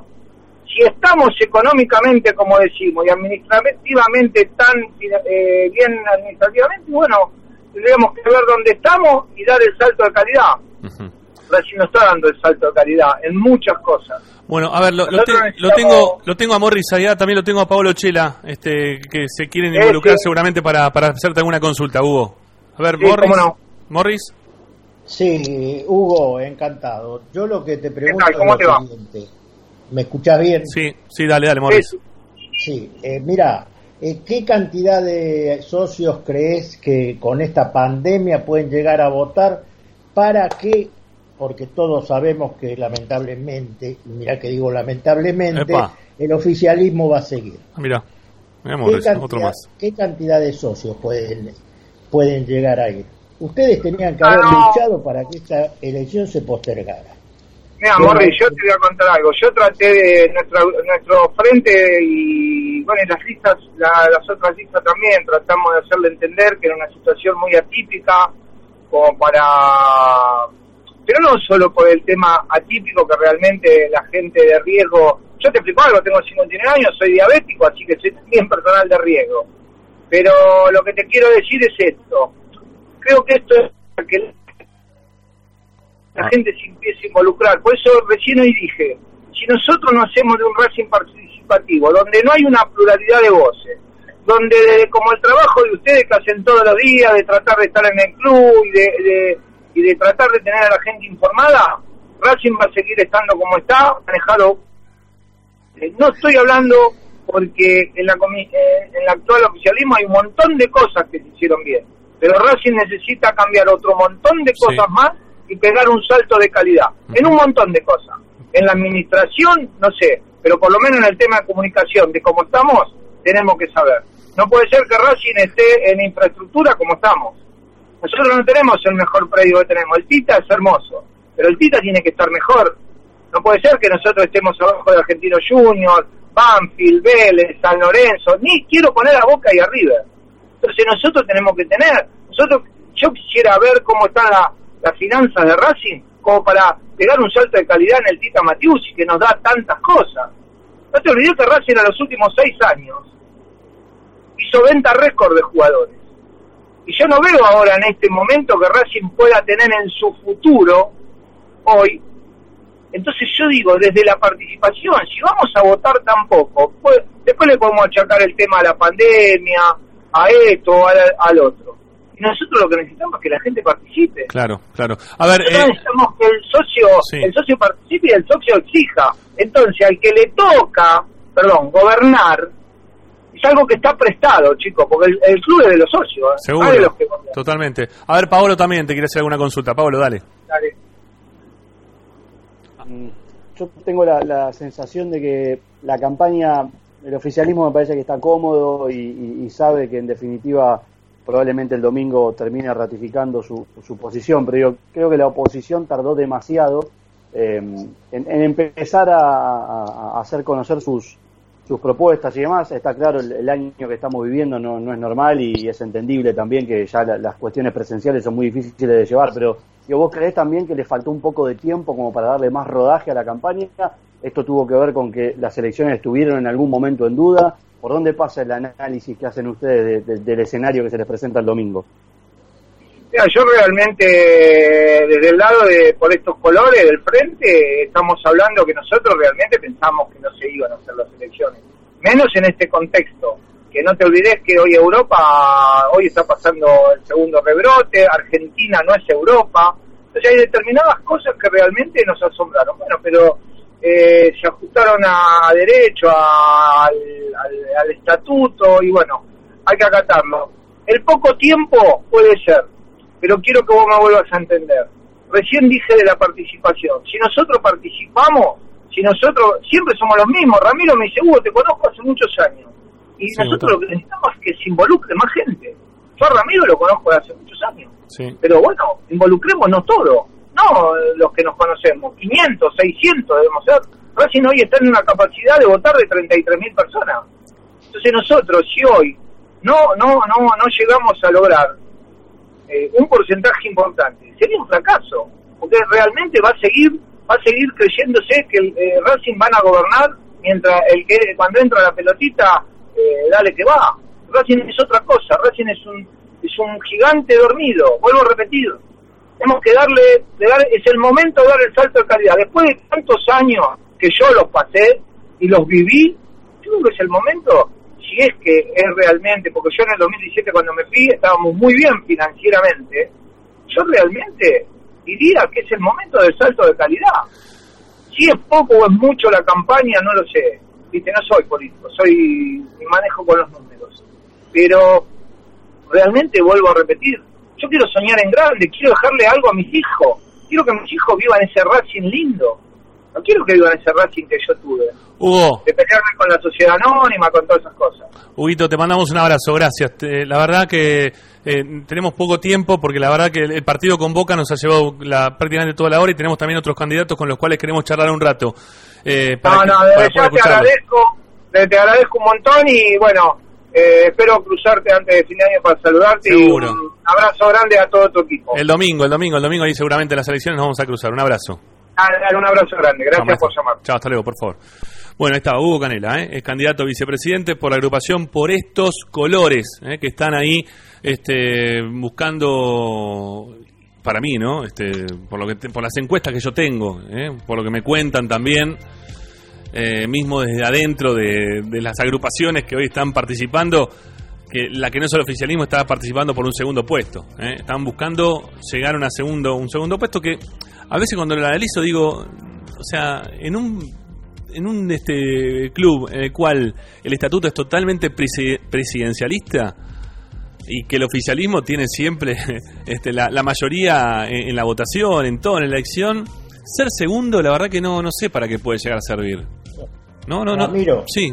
Si estamos económicamente, como decimos, y administrativamente tan eh, bien administrativamente, bueno, tendríamos que ver dónde estamos y dar el salto de calidad. Racing no está dando el salto de calidad en muchas cosas. Bueno, a ver, lo, lo lo tengo lo tengo a Morris allá, también lo tengo a Pablo Chela, este, que se quieren involucrar sí. seguramente para, para hacerte alguna consulta, Hugo. A ver, Sí, Morris. cómo no. Morris. Sí, Hugo, encantado. Yo lo que te pregunto tal? ¿Cómo es te lo va? siguiente. ¿Me escuchás bien? Sí, sí, dale, dale, Morris. Sí, eh, mira, eh, ¿qué cantidad de socios crees que con esta pandemia pueden llegar a votar para que, porque todos sabemos que lamentablemente, y mira que digo lamentablemente, Epa. el oficialismo va a seguir? Ah, Mira, mira ¿Qué Morris, cantidad, otro más. ¿Qué cantidad de socios pueden, pueden llegar a ir? Ustedes tenían que Ah, haber no. luchado para que esta elección se postergara. Mira, Morri, yo te voy a contar algo. Yo traté de nuestra, nuestro frente y, bueno, y las listas, la- las otras listas también, tratamos de hacerle entender que era una situación muy atípica, como para. Pero no solo por el tema atípico, que realmente la gente de riesgo. Yo te explico algo, tengo 59 años, soy diabético, así que soy también personal de riesgo. Pero lo que te quiero decir es esto. Creo que esto es para que la gente se empiece a involucrar. Por eso recién hoy dije, si nosotros no hacemos de un Racing participativo, donde no hay una pluralidad de voces, donde como el trabajo de ustedes que hacen todos los días, de tratar de estar en el club y de, de- y de tratar de tener a la gente informada, Racing va a seguir estando como está, manejado. Eh, No estoy hablando porque en la, eh, en el actual oficialismo hay un montón de cosas que se hicieron bien, pero Racing necesita cambiar otro montón de cosas más y pegar un salto de calidad, en un montón de cosas. En la administración, no sé, pero por lo menos en el tema de comunicación, de cómo estamos, tenemos que saber. No puede ser que Racing esté en infraestructura como estamos. Nosotros no tenemos el mejor predio que tenemos. El Tita es hermoso, pero el Tita tiene que estar mejor. No puede ser que nosotros estemos abajo de Argentino Junior, Banfield, Vélez, San Lorenzo, ni quiero poner a Boca y arriba. Entonces nosotros tenemos que tener, nosotros, yo quisiera ver cómo están la- las finanzas de Racing, como para pegar un salto de calidad en el Tita Matiusi, que nos da tantas cosas. No te olvides que Racing en los últimos seis años hizo venta récord de jugadores. Y yo no veo ahora en este momento que Racing pueda tener en su futuro, hoy, entonces yo digo, desde la participación, si vamos a votar tampoco, pues, después le podemos achacar el tema a la pandemia, a esto, al, al otro. Y nosotros lo que necesitamos es que la gente participe. Claro, claro. A ver, Nosotros eh, necesitamos que el socio, Sí. el socio participe y el socio exija. Entonces, al que le toca, perdón, gobernar, algo que está prestado, chicos, porque el, el club es de los socios. ¿eh? Seguro. los que Totalmente. A ver, Pablo también te quiere hacer alguna consulta. Pablo, dale. Dale. Mm, Yo tengo la, la sensación de que la campaña, el oficialismo me parece que está cómodo y, sabe que en definitiva probablemente el domingo termine ratificando su, su posición, pero yo creo que la oposición tardó demasiado eh, en, en empezar a, hacer conocer sus, sus propuestas y demás. Está claro, el, año que estamos viviendo no, no es normal y es entendible también que ya la- las cuestiones presenciales son muy difíciles de llevar, pero ¿vos creés también que le faltó un poco de tiempo como para darle más rodaje a la campaña? Esto tuvo que ver con que las elecciones estuvieron en algún momento en duda. ¿Por dónde pasa el análisis que hacen ustedes de- de- del escenario que se les presenta el domingo? Mira, yo realmente, desde el lado de, por estos colores del frente, estamos hablando que nosotros realmente pensamos que no se iban a hacer las elecciones. Menos en este contexto. Que no te olvides que hoy Europa, hoy está pasando el segundo rebrote, Argentina no es Europa. Entonces hay determinadas cosas que realmente nos asombraron. Bueno, pero eh, se ajustaron a derecho, a- al, al- al estatuto y bueno, hay que acatarlo. El poco tiempo puede ser, pero quiero que vos me vuelvas a entender. Recién dije de la participación. Si nosotros participamos, si nosotros siempre somos los mismos, Ramiro me dice, Hugo, te conozco hace muchos años. Y Sí, nosotros lo que necesitamos es que se involucre más gente. Yo a Ramiro lo conozco de hace muchos años. Sí. Pero bueno, involucrémonos todos, no los que nos conocemos, 500, 600 debemos ser. Racing hoy está en una capacidad de votar de 33 mil personas. Entonces nosotros, si hoy no, no, no, no llegamos a lograr eh, un porcentaje importante, sería un fracaso, porque realmente va a seguir, va a seguir creyéndose que el, eh, Racing van a gobernar mientras el que cuando entra la pelotita, eh, dale que va. Racing es otra cosa, Racing es un, es un gigante dormido, vuelvo a repetir. Tenemos que darle, de dar, es el momento de dar el salto de calidad. Después de tantos años que yo los pasé y los viví, yo creo que es el momento, si es que es realmente, porque yo en el 2017 cuando me fui estábamos muy bien financieramente, yo realmente diría que es el momento del salto de calidad. Si es poco o es mucho la campaña, no lo sé. Viste, no soy político, soy me manejo con los números. Pero realmente vuelvo a repetir, yo quiero soñar en grande, quiero dejarle algo a mis hijos. Quiero que mis hijos vivan ese Racing lindo. No quiero que vivan ese Racing que yo tuve. Hugo, De pelearme con la sociedad anónima, con todas esas cosas. Huguito, te mandamos un abrazo, gracias. Te- la verdad que eh, tenemos poco tiempo porque la verdad que el, el partido con Boca nos ha llevado la, prácticamente toda la hora y tenemos también otros candidatos con los cuales queremos charlar un rato. eh, para no, que- no, para poder ya te agradezco, te, te agradezco un montón y bueno, eh, espero cruzarte antes de fin de año para saludarte Seguro. y un abrazo grande a todo tu equipo. El domingo, el domingo, el domingo ahí seguramente en las elecciones nos vamos a cruzar. Un abrazo. Un abrazo grande, gracias por llamar. Chao, hasta luego, por favor. Bueno, ahí está Hugo Canela, ¿eh? es candidato a vicepresidente por la agrupación por estos colores, ¿eh? que están ahí este, buscando, para mí, ¿no? Este, por, lo que por las encuestas que yo tengo, ¿eh? por lo que me cuentan también, eh, mismo desde adentro de, las agrupaciones que hoy están participando, que la que no es el oficialismo está participando por un segundo puesto. ¿eh? Están buscando llegar a una segundo, un segundo puesto que a veces cuando lo analizo digo, o sea, en un en un este club en el cual el estatuto es totalmente presi- presidencialista y que el oficialismo tiene siempre este, la, mayoría en, en la votación, en todo, en la elección, ser segundo, la verdad que no no sé para qué puede llegar a servir. No, no, no. Ramiro. Sí.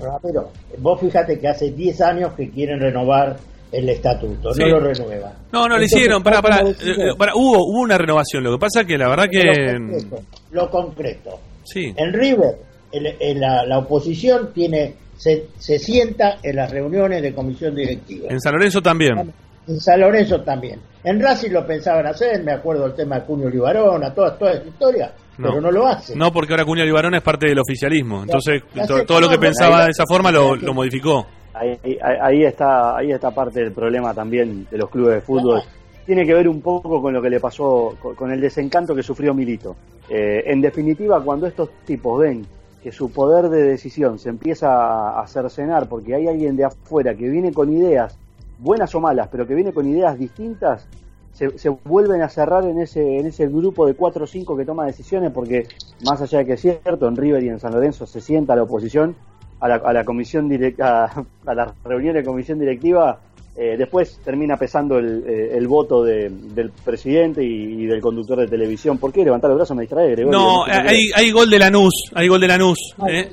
Ramiro, vos fíjate que hace 10 años que quieren renovar el estatuto, Sí. no lo renuevan. No, no lo Entonces, hicieron, para, para, ¿cómo decís vos? hubo, hubo una renovación, lo que pasa que la verdad que... Lo concreto, lo concreto. Sí. En River, el- el- la, la oposición tiene se, se sienta en las reuniones de comisión directiva. En San Lorenzo también. En San Lorenzo también. En Racing lo pensaban hacer, me acuerdo el tema de Cunio Libarona, toda, toda esa historia, pero no lo hacen. No, porque ahora Cunha Libarón es parte del oficialismo. Entonces, Ya todo lo que pensaba ahí- de esa forma lo, lo modificó. Ahí, ahí- ahí está ahí está parte del problema también de los clubes de fútbol. Tiene que ver un poco con lo que le pasó, con, con el desencanto que sufrió Milito. Eh, en definitiva, cuando estos tipos ven que su poder de decisión se empieza a, a cercenar porque hay alguien de afuera que viene con ideas, buenas o malas, pero que viene con ideas distintas, se, se vuelven a cerrar en ese, en ese grupo de cuatro o cinco que toma decisiones porque más allá de que es cierto, en River y en San Lorenzo se sienta la oposición, a la, a la comisión directa, a, las reuniones de comisión directiva, eh, después termina pesando el, eh, el voto de- del presidente y, y del conductor de televisión. ¿Por qué levantar el brazo me distrae, Gregorio? No, hay, hay gol de Lanús, hay gol de Lanús. ¿eh?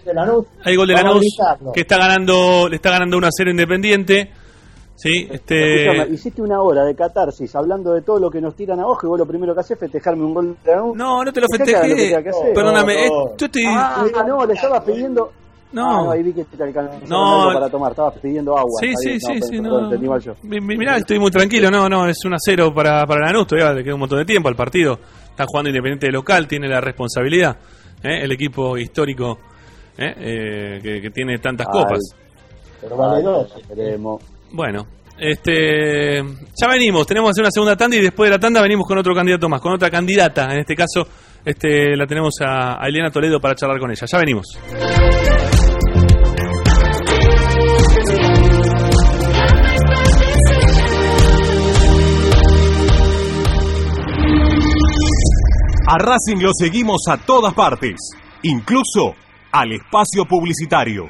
Hay gol de Lanús que está ganando, le está ganando 1 a 0 Independiente. Sí, este hiciste una hora de catarsis hablando de todo lo que nos tiran a ojo y vos lo primero que haces es festejarme un gol de Lanús. No, no te lo festejé. Perdóname, No, eh, no. yo estoy Ah, no, le estabas pidiendo. No. Ah, ahí vi que te alcanzó No. para tomar, estabas pidiendo agua. Sí, sí, sí, no, sí, perdón, no. mal yo. Mi- mi- Mirá, estoy muy tranquilo, no, no, es 1 a 0 para, para Lanús, todavía le queda un montón de tiempo al partido. Está jugando Independiente de local, tiene la responsabilidad, ¿eh? el equipo histórico ¿eh? Eh, que, que tiene tantas Ay. copas. Pero vale dos. Esperemos. Bueno, este, ya venimos, tenemos que una segunda tanda y después de la tanda venimos con otro candidato más, con otra candidata, en este caso este, la tenemos a, a Eliana Toledo para charlar con ella. Ya venimos. A Racing lo seguimos a todas partes, incluso al espacio publicitario.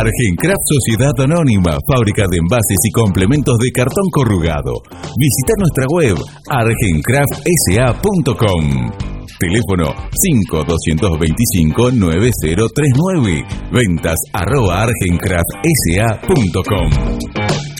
Argencraft Sociedad Anónima, fábrica de envases y complementos de cartón corrugado. Visita nuestra web argencraftsa.com. Teléfono 5225-9039. Ventas arroba argencraftsa.com.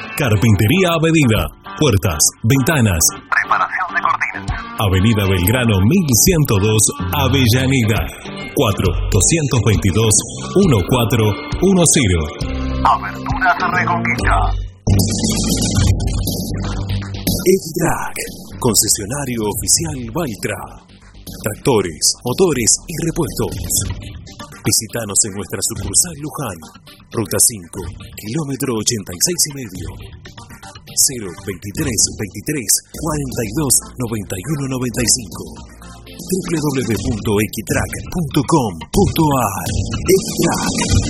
Carpintería a medida. Puertas, ventanas. Preparación de cortinas. Avenida Belgrano 1102, Avellaneda. 4-222-1410. Aberturas Reconquista. Equitrack, concesionario oficial Valtra. Tractores, motores y repuestos. Visítanos en nuestra sucursal Luján, ruta 5, kilómetro 86 y medio. 023 23 42 91 95 www.equitrack.com.ar Equitrack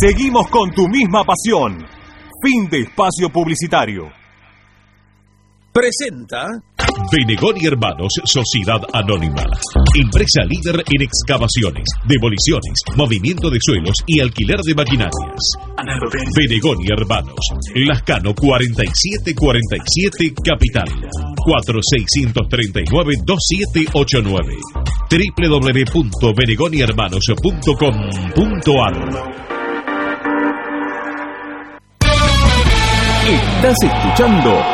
Seguimos con tu misma pasión. Fin de espacio publicitario. Presenta Benegón y Hermanos, Sociedad Anónima. Empresa líder en excavaciones, demoliciones, movimiento de suelos y alquiler de maquinarias. Benegón y Hermanos, Lascano 4747 Capital. 4639-2789 www.benegonihermanos.com.ar Estás escuchando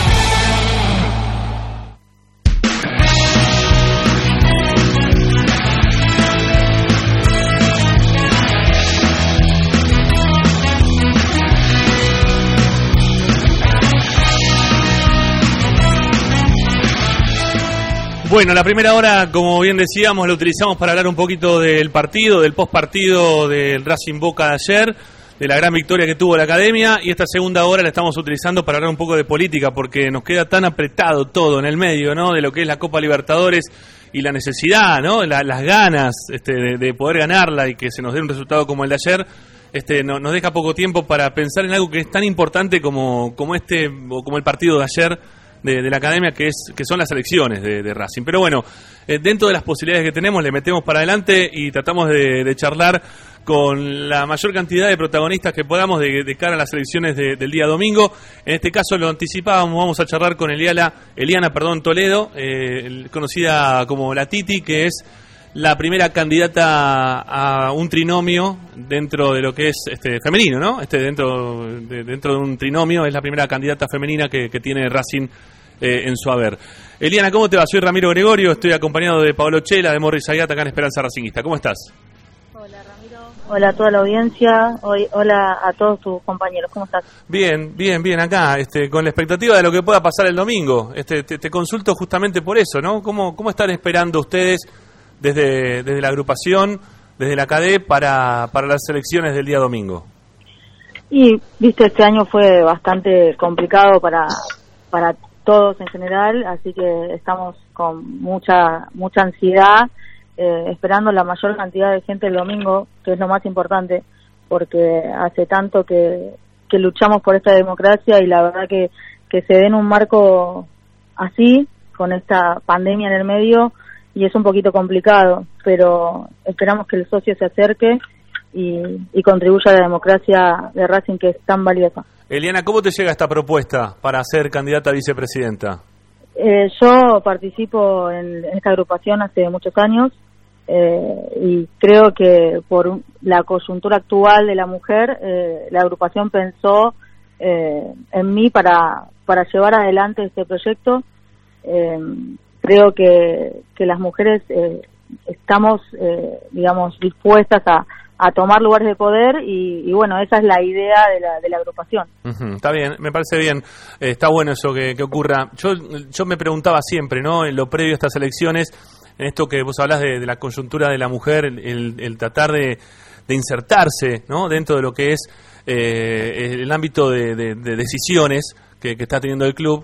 Bueno, la primera hora, como bien decíamos, la utilizamos para hablar un poquito del partido, del post partido del Racing Boca de ayer, de la gran victoria que tuvo la academia, y esta segunda hora la estamos utilizando para hablar un poco de política, porque nos queda tan apretado todo en el medio, ¿no? De lo que es la Copa Libertadores y la necesidad, ¿no? las ganas este, de, poder ganarla y que se nos dé un resultado como el de ayer. Este, no, nos deja poco tiempo para pensar en algo que es tan importante como, como este o como el partido de ayer de, la academia, que, es, que son las elecciones de, Racing. Pero bueno, eh, dentro de las posibilidades que tenemos, le metemos para adelante y tratamos de, charlar con la mayor cantidad de protagonistas que podamos de, cara a las elecciones del día domingo. En este caso lo anticipábamos, vamos a charlar con Eliana, Eliana perdón, Toledo, eh, conocida como la Titi, que es la primera candidata a un trinomio dentro de lo que es este femenino, ¿no? Este dentro de, dentro de un trinomio es la primera candidata femenina que, tiene Racing eh, en su haber. Eliana, ¿cómo te va? Soy Ramiro Gregorio, estoy acompañado de Pablo Chela, de Morris Ayata, acá en Esperanza Racingista. ¿Cómo estás? Hola Ramiro. Hola a toda la audiencia, hoy, hola a todos tus compañeros, ¿cómo estás? Bien, bien, bien, acá, este, con la expectativa de lo que pueda pasar el domingo. Este, te, consulto justamente por eso, ¿no? ¿Cómo, cómo están esperando ustedes desde, desde la agrupación, desde la CADE, para, para las elecciones del día domingo? Y, viste, este año fue bastante complicado para, para todos en general, así que estamos con mucha, mucha ansiedad, eh, esperando la mayor cantidad de gente el domingo, que es lo más importante, porque hace tanto que, que luchamos por esta democracia y la verdad que, que se den un marco así, con esta pandemia en el medio, y es un poquito complicado, pero esperamos que el socio se acerque y, contribuya a la democracia de Racing que es tan valiosa. Eliana, ¿cómo te llega esta propuesta para ser candidata a vicepresidenta? Eh, yo participo en, esta agrupación hace muchos años eh, y creo que por la coyuntura actual de la mujer, eh, la agrupación pensó en mí para, para llevar adelante este proyecto creo que, que las mujeres eh, estamos, eh, digamos, dispuestas a, a tomar lugares de poder y, bueno, esa es la idea de la, de la agrupación. está bien, me parece bien, eh, está bueno eso que, ocurra. Yo, yo me preguntaba siempre, ¿no? En lo previo a estas elecciones, en esto que vos hablas de, la coyuntura de la mujer, el, el tratar de, de, insertarse, ¿no? Dentro de lo que es el ámbito de, de decisiones que está teniendo el club.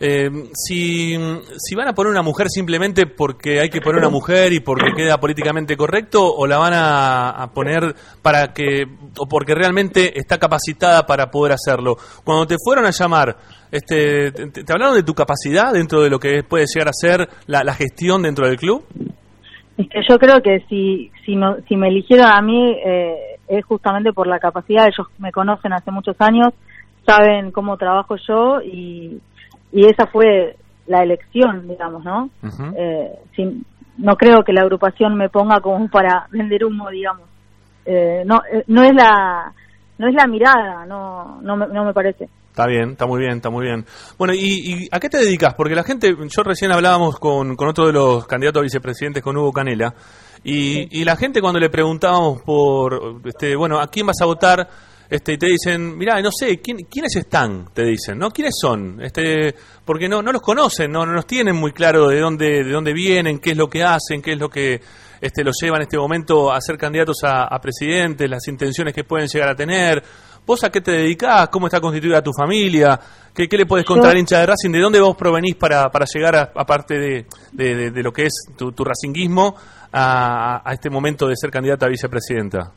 Eh, si, si van a poner una mujer simplemente porque hay que poner una mujer y porque queda políticamente correcto, o la van a, poner para que, o porque realmente está capacitada para poder hacerlo. Cuando te fueron a llamar, este, ¿te, hablaron de tu capacidad dentro de lo que puede llegar a ser la, gestión dentro del club? Es que yo creo que si, si, no, si me eligieron a mí eh, es justamente por la capacidad, ellos me conocen hace muchos años, saben cómo trabajo yo y, y esa fue la elección, digamos, ¿no? Eh, no creo que la agrupación me ponga como para vender humo, digamos. Eh, no, eh, no es la no es la mirada, no, no, me, no me parece. Está bien, está muy bien, está muy bien. Bueno, ¿y, a qué te dedicas? Porque la gente, yo recién hablábamos con, con otro de los candidatos a vicepresidentes, con Hugo Canela, y, y la gente cuando le preguntábamos por, este, bueno, ¿a quién vas a votar? Este, y te dicen, mira, no sé, ¿quién, ¿quiénes están? Te dicen, ¿no? ¿Quiénes son? Este, porque no, no los conocen, no, no los tienen muy claro de dónde, de dónde vienen, qué es lo que hacen, qué es lo que este, los lleva en este momento a ser candidatos a, a presidentes, las intenciones que pueden llegar a tener. ¿Vos a qué te dedicás? ¿Cómo está constituida tu familia? ¿Qué, qué le puedes contar al hincha de Racing? ¿De dónde vos provenís para, para llegar, a, aparte de, de, de, lo que es tu, tu racinguismo, a, a este momento de ser candidata a vicepresidenta?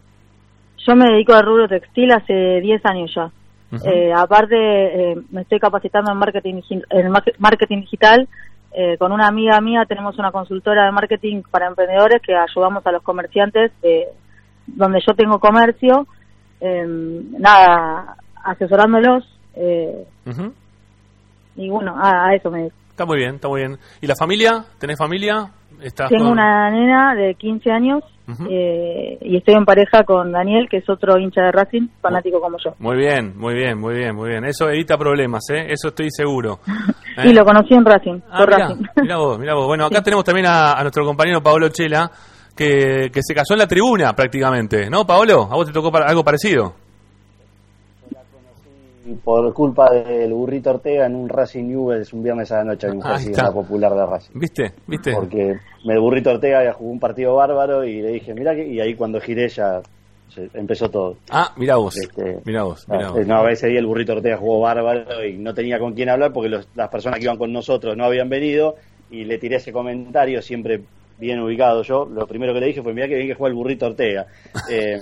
Yo me dedico al rubro textil hace 10 años ya. Eh, aparte, eh, me estoy capacitando en marketing, en marke- marketing digital. Eh, con una amiga mía tenemos una consultora de marketing para emprendedores que ayudamos a los comerciantes eh, donde yo tengo comercio, eh, nada, asesorándolos. eh, Ujú. y bueno, a, a eso me dedico. Está muy bien, está muy bien. ¿Y la familia? ¿Tenés familia? ¿Estás Tengo con- una nena de 15 años Eh, y estoy en pareja con Daniel, que es otro hincha de Racing, fanático como yo. Muy bien, muy bien, muy bien, muy bien. Eso evita problemas, ¿eh? Eso estoy seguro. ¿Eh? Y lo conocí en Racing, Ah, por mirá, Racing. mirá vos, mirá vos. Bueno, acá tenemos también a, a nuestro compañero Paolo Chela, que, que se casó en la tribuna prácticamente, ¿no, Paolo? ¿A vos te tocó algo parecido? Y por culpa del burrito Ortega en un Racing Newells un viernes a la noche, en la popular de Racing. ¿Viste? ¿Viste? Porque el burrito Ortega jugó un partido bárbaro y le dije, mira que, y ahí cuando giré ya se- empezó todo. Ah, mirá vos, Este, mirá vos, mirá vos. eh, No, ese día el burrito Ortega jugó bárbaro y no tenía con quién hablar porque los- las personas que iban con nosotros no habían venido y le tiré ese comentario siempre bien ubicado yo. Lo primero que le dije fue, mira que bien que juega el burrito Ortega. Eh,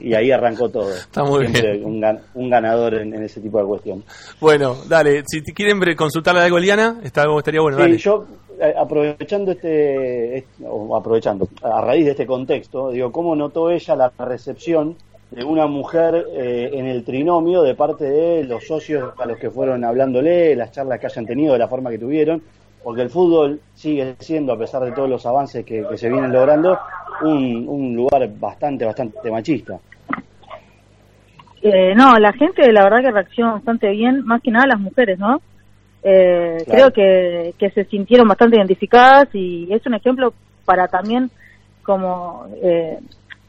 y ahí arrancó todo. Está muy Siempre bien. Un, gan- un ganador en, en ese tipo de cuestiones. Bueno, dale, si te quieren consultarle algo, Liana, está, estaría bueno, Sí, dale. yo eh, aprovechando este, este- o aprovechando, a raíz de este contexto, digo, ¿cómo notó ella la recepción de una mujer eh, en el trinomio de parte de los socios a los que fueron hablándole, las charlas que hayan tenido, de la forma que tuvieron? Porque el fútbol sigue siendo, a pesar de todos los avances que, que se vienen logrando, un, un lugar bastante, bastante machista. Eh, no, la gente la verdad que reacciona bastante bien, más que nada las mujeres, ¿no? Eh, Claro. Creo que, que se sintieron bastante identificadas y es un ejemplo para también como eh,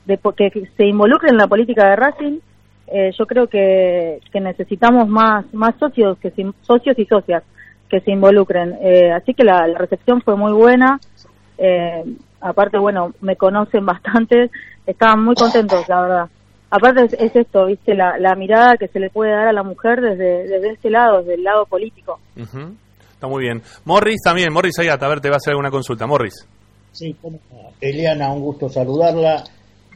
de que, que se involucren en la política de Racing. Eh, yo creo que, que necesitamos más más socios que socios y socias que se involucren. Eh, así que la, la recepción fue muy buena. Eh, aparte, bueno, me conocen bastante, estaban muy contentos, la verdad. Aparte es, es esto, viste, la, la mirada que se le puede dar a la mujer desde, desde este lado, desde el lado político. Ujú. Está muy bien. Morris también, Morris Ayata, a ver, te va a hacer alguna consulta. Morris. Sí. Eliana, un gusto saludarla.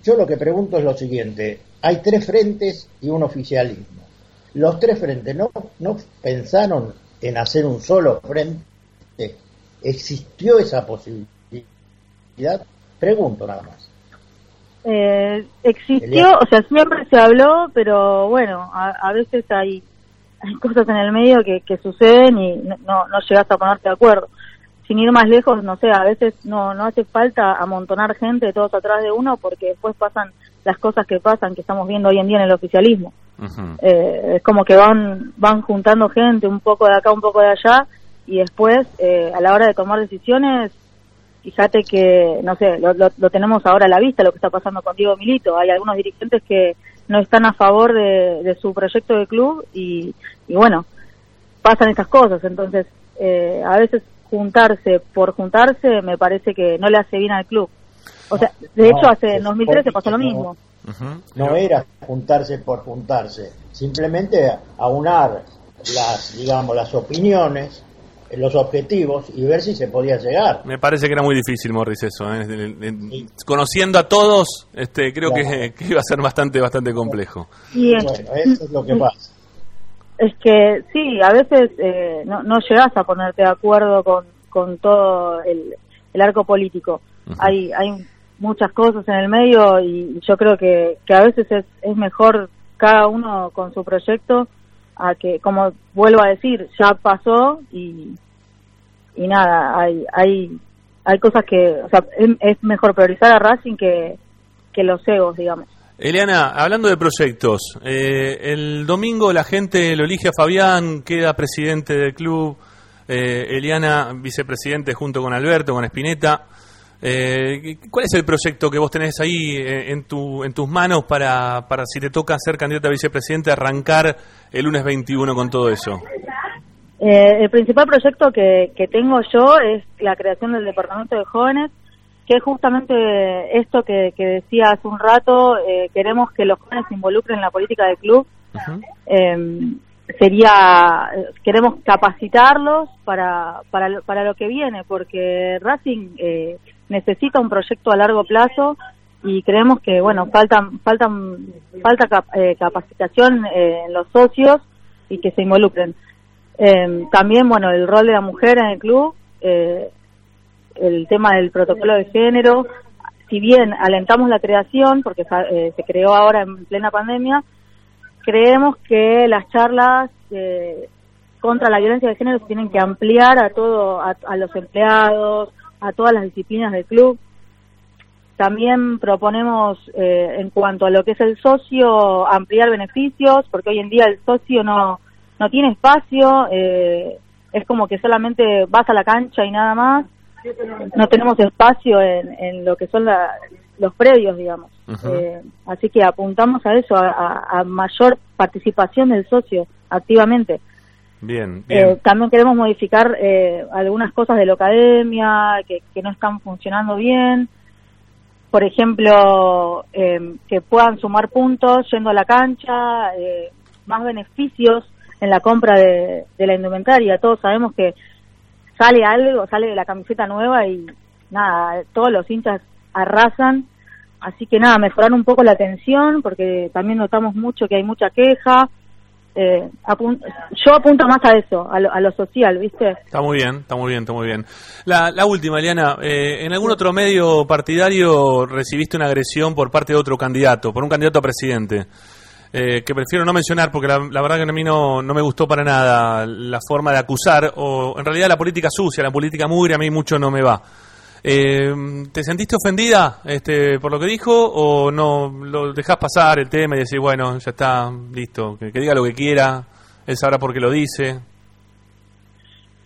Yo lo que pregunto es lo siguiente. Hay tres frentes y un oficialismo. Los tres frentes, ¿no, no pensaron en hacer un solo frente? ¿Existió esa posibilidad? Pregunto nada más. Eh, existió, o sea, siempre se habló, pero bueno, a, a veces hay, hay cosas en el medio que, que suceden y no, no no llegas a ponerte de acuerdo. Sin ir más lejos, no sé, a veces no, no hace falta amontonar gente todos atrás de uno porque después pasan las cosas que pasan, que estamos viendo hoy en día en el oficialismo. Eh, es como que van van juntando gente un poco de acá un poco de allá y después eh, a la hora de tomar decisiones fíjate que no sé lo, lo, tenemos ahora a la vista lo que está pasando con Diego Milito. Hay algunos dirigentes que no están a favor de, de su proyecto de club y, y bueno pasan estas cosas. Entonces eh, a veces juntarse por juntarse me parece que no le hace bien al club o sea de hecho No, hace en es 2013 pasó lo no. mismo No era juntarse por juntarse, simplemente aunar las, digamos, las opiniones, los objetivos y ver si se podía llegar. Me parece que era muy difícil, Morris, eso. ¿eh? Conociendo a todos, este, creo que, que iba a ser bastante, bastante complejo. y es- Bueno, eso es lo que pasa. Es que sí, a veces eh, no, no llegas a ponerte de acuerdo con, con todo el, el arco político. Hay hay muchas cosas en el medio y yo creo que, que a veces es, mejor cada uno con su proyecto a que, como vuelvo a decir, ya pasó y, y nada, hay, hay, hay cosas que, o sea, es, es mejor priorizar a Racing que, que los egos, digamos. Eliana, hablando de proyectos, eh, el domingo la gente lo elige a Fabián, queda presidente del club, eh, Eliana vicepresidente junto con Alberto, con Espineta. Eh, ¿Cuál es el proyecto que vos tenés ahí eh, en, tu, en tus manos para, para, si te toca ser candidata a vicepresidente, arrancar el lunes 21 con todo eso? Eh, el principal proyecto que, que tengo yo es la creación del Departamento de Jóvenes, que es justamente esto que, que decía hace un rato, eh, queremos que los jóvenes se involucren en la política del club. Eh, sería, queremos capacitarlos para, para, lo- para lo que viene, porque Racing eh, necesita un proyecto a largo plazo y creemos que bueno faltan faltan falta eh, capacitación eh, en los socios y que se involucren. Eh, también bueno el rol de la mujer en el club eh, el tema del protocolo de género si bien alentamos la creación porque eh, se creó ahora en plena pandemia creemos que las charlas contra la violencia de género se tienen que ampliar a todo a, a los empleados a todas las disciplinas del club también proponemos, eh, en cuanto a lo que es el socio, ampliar beneficios, porque hoy en día el socio no, no tiene espacio, eh, es como que solamente vas a la cancha y nada más. No tenemos espacio en, en lo que son la- los predios, digamos. Eh, así que apuntamos a eso, a- a mayor participación del socio activamente. Bien, bien. Eh, también queremos modificar eh, algunas cosas de la academia que, que no están funcionando bien. Por ejemplo, eh, que puedan sumar puntos yendo a la cancha, eh, más beneficios en la compra de, de la indumentaria. Todos sabemos que sale algo, sale la camiseta nueva y nada, todos los hinchas arrasan. Así que nada, mejorar un poco la atención porque también notamos mucho que hay mucha queja. Eh, yo apunto más a eso, a lo, a lo social, ¿viste? Está muy bien, está muy bien, está muy bien. La, la última, Eliana, eh, ¿en algún otro medio partidario recibiste una agresión por parte de otro candidato, por un candidato a presidente? Eh, que prefiero no mencionar porque la, la verdad que a mí no, no me gustó para nada la forma de acusar, o en realidad la política sucia, la política mugre, a mí mucho no me va. Eh, ¿Te sentiste ofendida este, por lo que dijo o no lo dejás pasar el tema y decís, bueno, ya está, listo, que, que diga lo que quiera, él sabrá por qué lo dice?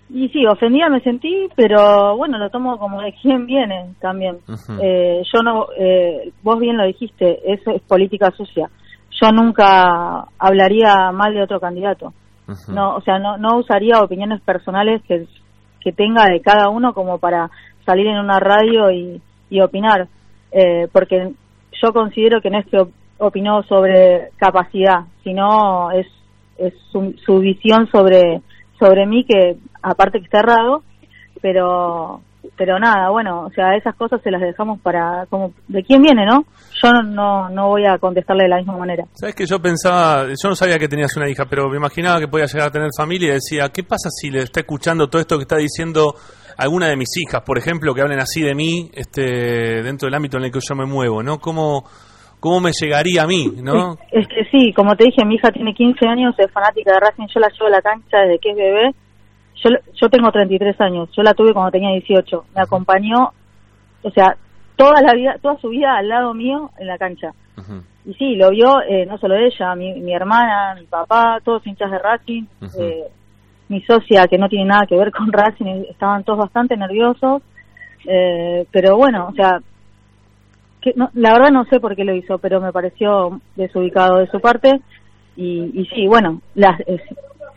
Y sí, ofendida me sentí, pero bueno, lo tomo como de quién viene también. Eh, yo no, eh, vos bien lo dijiste, eso es política sucia. Yo nunca hablaría mal de otro candidato. No, o sea, no, no usaría opiniones personales que, que tenga de cada uno como para salir en una radio y, opinar. Eh, porque yo considero que no es que op- opinó sobre capacidad, sino es, es su, su visión sobre, sobre mí que aparte que está errado, pero pero nada, bueno, o sea, esas cosas se las dejamos para como de quién viene, ¿no? Yo no no, no voy a contestarle de la misma manera. ¿Sabes que yo pensaba, yo no sabía que tenías una hija, pero me imaginaba que podía llegar a tener familia y decía, ¿qué pasa si le está escuchando todo esto que está diciendo alguna de mis hijas, por ejemplo, que hablen así de mí este, dentro del ámbito en el que yo me muevo, ¿no? ¿Cómo, cómo me llegaría a mí, no? Es, es que sí, como te dije, mi hija tiene 15 años, es fanática de Racing, yo la llevo a la cancha desde que es bebé. Yo, yo tengo 33 años, yo la tuve cuando tenía 18. Me acompañó, o sea, toda la vida, toda su vida al lado mío en la cancha. Y sí, lo vio eh, no solo ella, mi, mi hermana, mi papá, todos hinchas de Racing. eh, mi socia, que no tiene nada que ver con Racing, estaban todos bastante nerviosos. Eh, pero bueno, o sea, que no, la verdad no sé por qué lo hizo, pero me pareció desubicado de su parte. Y, y sí, bueno, las, eh,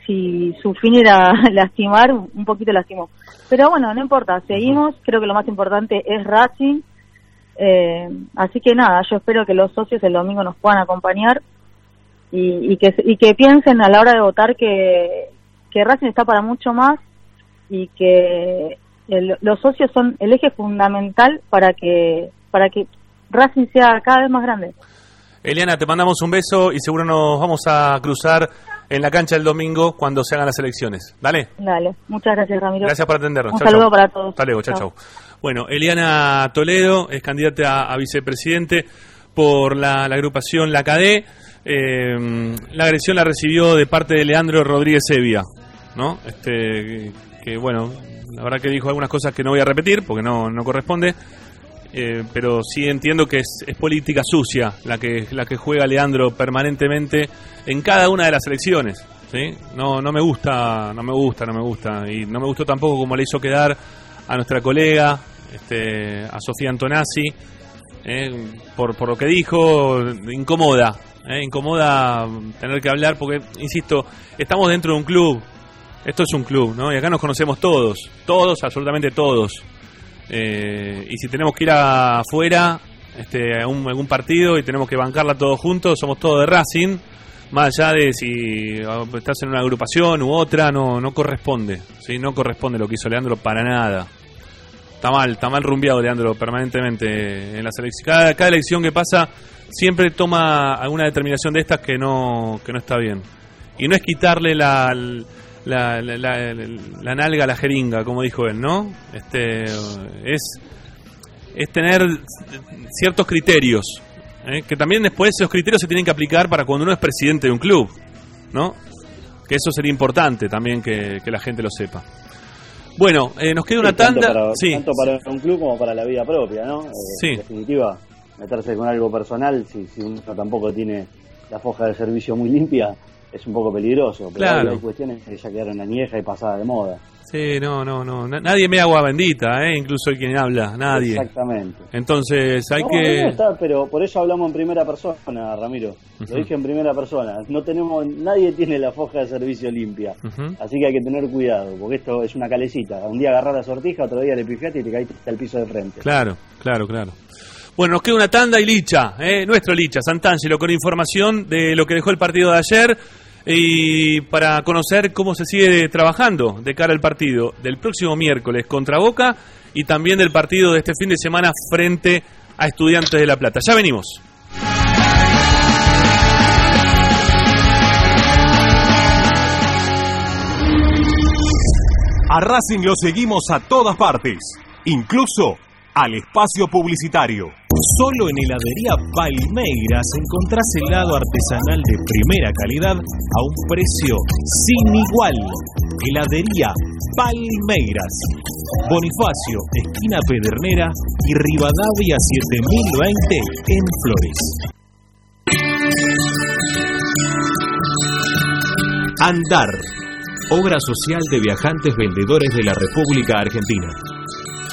si su fin era lastimar, un poquito lastimó. Pero bueno, no importa, seguimos, creo que lo más importante es Racing. Eh, así que nada, yo espero que los socios el domingo nos puedan acompañar y, y que, y que piensen a la hora de votar que, que Racing está para mucho más y que el- los socios son el eje fundamental para que para que Racing sea cada vez más grande. Eliana, te mandamos un beso y seguro nos vamos a cruzar en la cancha el domingo cuando se hagan las elecciones. Dale. Dale, muchas gracias Ramiro. Gracias por atendernos. Un Chau, saludo chau. para todos. Hasta luego, chau, chau. Bueno, Eliana Toledo es candidata a, a vicepresidente por la, la agrupación La CADE. Eh, la agresión la recibió de parte de Leandro Rodríguez Evia, ¿no? Este, que, bueno, la verdad que dijo algunas cosas que no voy a repetir porque no, no corresponde. Eh, pero sí entiendo que es, es política sucia la que la que juega Leandro permanentemente en cada una de las elecciones ¿sí? no no me gusta no me gusta no me gusta y no me gustó tampoco como le hizo quedar a nuestra colega este a Sofía Antonazzi eh, por, por lo que dijo incomoda eh, incomoda tener que hablar porque insisto estamos dentro de un club esto es un club ¿no? y acá nos conocemos todos todos absolutamente todos eh, y si tenemos que ir afuera este, a un- algún partido y tenemos que bancarla todos juntos, somos todos de Racing, más allá de si ah, estás en una agrupación u otra, no, no corresponde, ¿sí? no corresponde lo que hizo Leandro para nada. Está mal, está mal rumbeado Leandro permanentemente en la selección. Cada, cada elección que pasa siempre toma alguna determinación de estas que no, que no está bien. Y no es quitarle la, la, la, la- la nalga a la jeringa, como dijo él, ¿no? Este, es, es tener ciertos criterios, ¿eh? que también después esos criterios se tienen que aplicar para cuando uno es presidente de un club, ¿no? Que eso sería importante también que, que la gente lo sepa. Bueno, eh, nos queda una Sí, tanto tanda. Para, sí, tanto para un club como para la vida propia, ¿no? Eh, Sí. En definitiva, meterse con algo personal, si, si uno tampoco tiene la foja de servicio muy limpia, es un poco peligroso. Pero Claro. hay- cuestiones que ya quedaron añejas y pasadas de moda. sí, no, no, no. Na- Nadie me agua bendita, ¿eh? Incluso quien habla, nadie. Exactamente. Entonces hay No, que. no está, pero por eso hablamos en primera persona, Ramiro. Lo dije en primera persona. No tenemos, nadie tiene la foja de servicio limpia. Así que hay que tener cuidado, porque esto es una calecita. Un día agarrás la sortija, otro día le pifiaste y te caíste al piso de frente. Claro, claro, claro. Bueno, nos queda una tanda y Licha, ¿eh? nuestro Licha, Santangelo, con información de lo que dejó el partido de ayer y para conocer cómo se sigue trabajando de cara al partido del próximo miércoles contra Boca y también del partido de este fin de semana frente a Estudiantes de La Plata. Ya venimos. A Racing lo seguimos a todas partes, incluso al espacio publicitario. Solo en heladería Palmeiras encontrás helado artesanal de primera calidad a un precio sin igual. Heladería Palmeiras. Bonifacio, esquina Pedernera y Rivadavia 7020 en Flores. Andar. Obra social de viajantes vendedores de la República Argentina.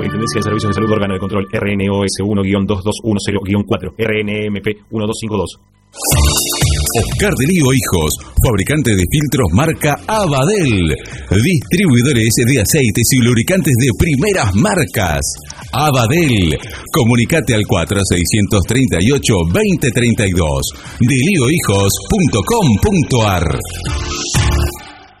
Superintendencia de Servicios de Salud Órgano de Control RNOS 1-2210-4 RNMP 1252 Oscar de Lío Hijos, fabricante de filtros marca Abadel, distribuidores de aceites y lubricantes de primeras marcas. Abadel, comunicate al 4638-2032, deliohijos.com.ar.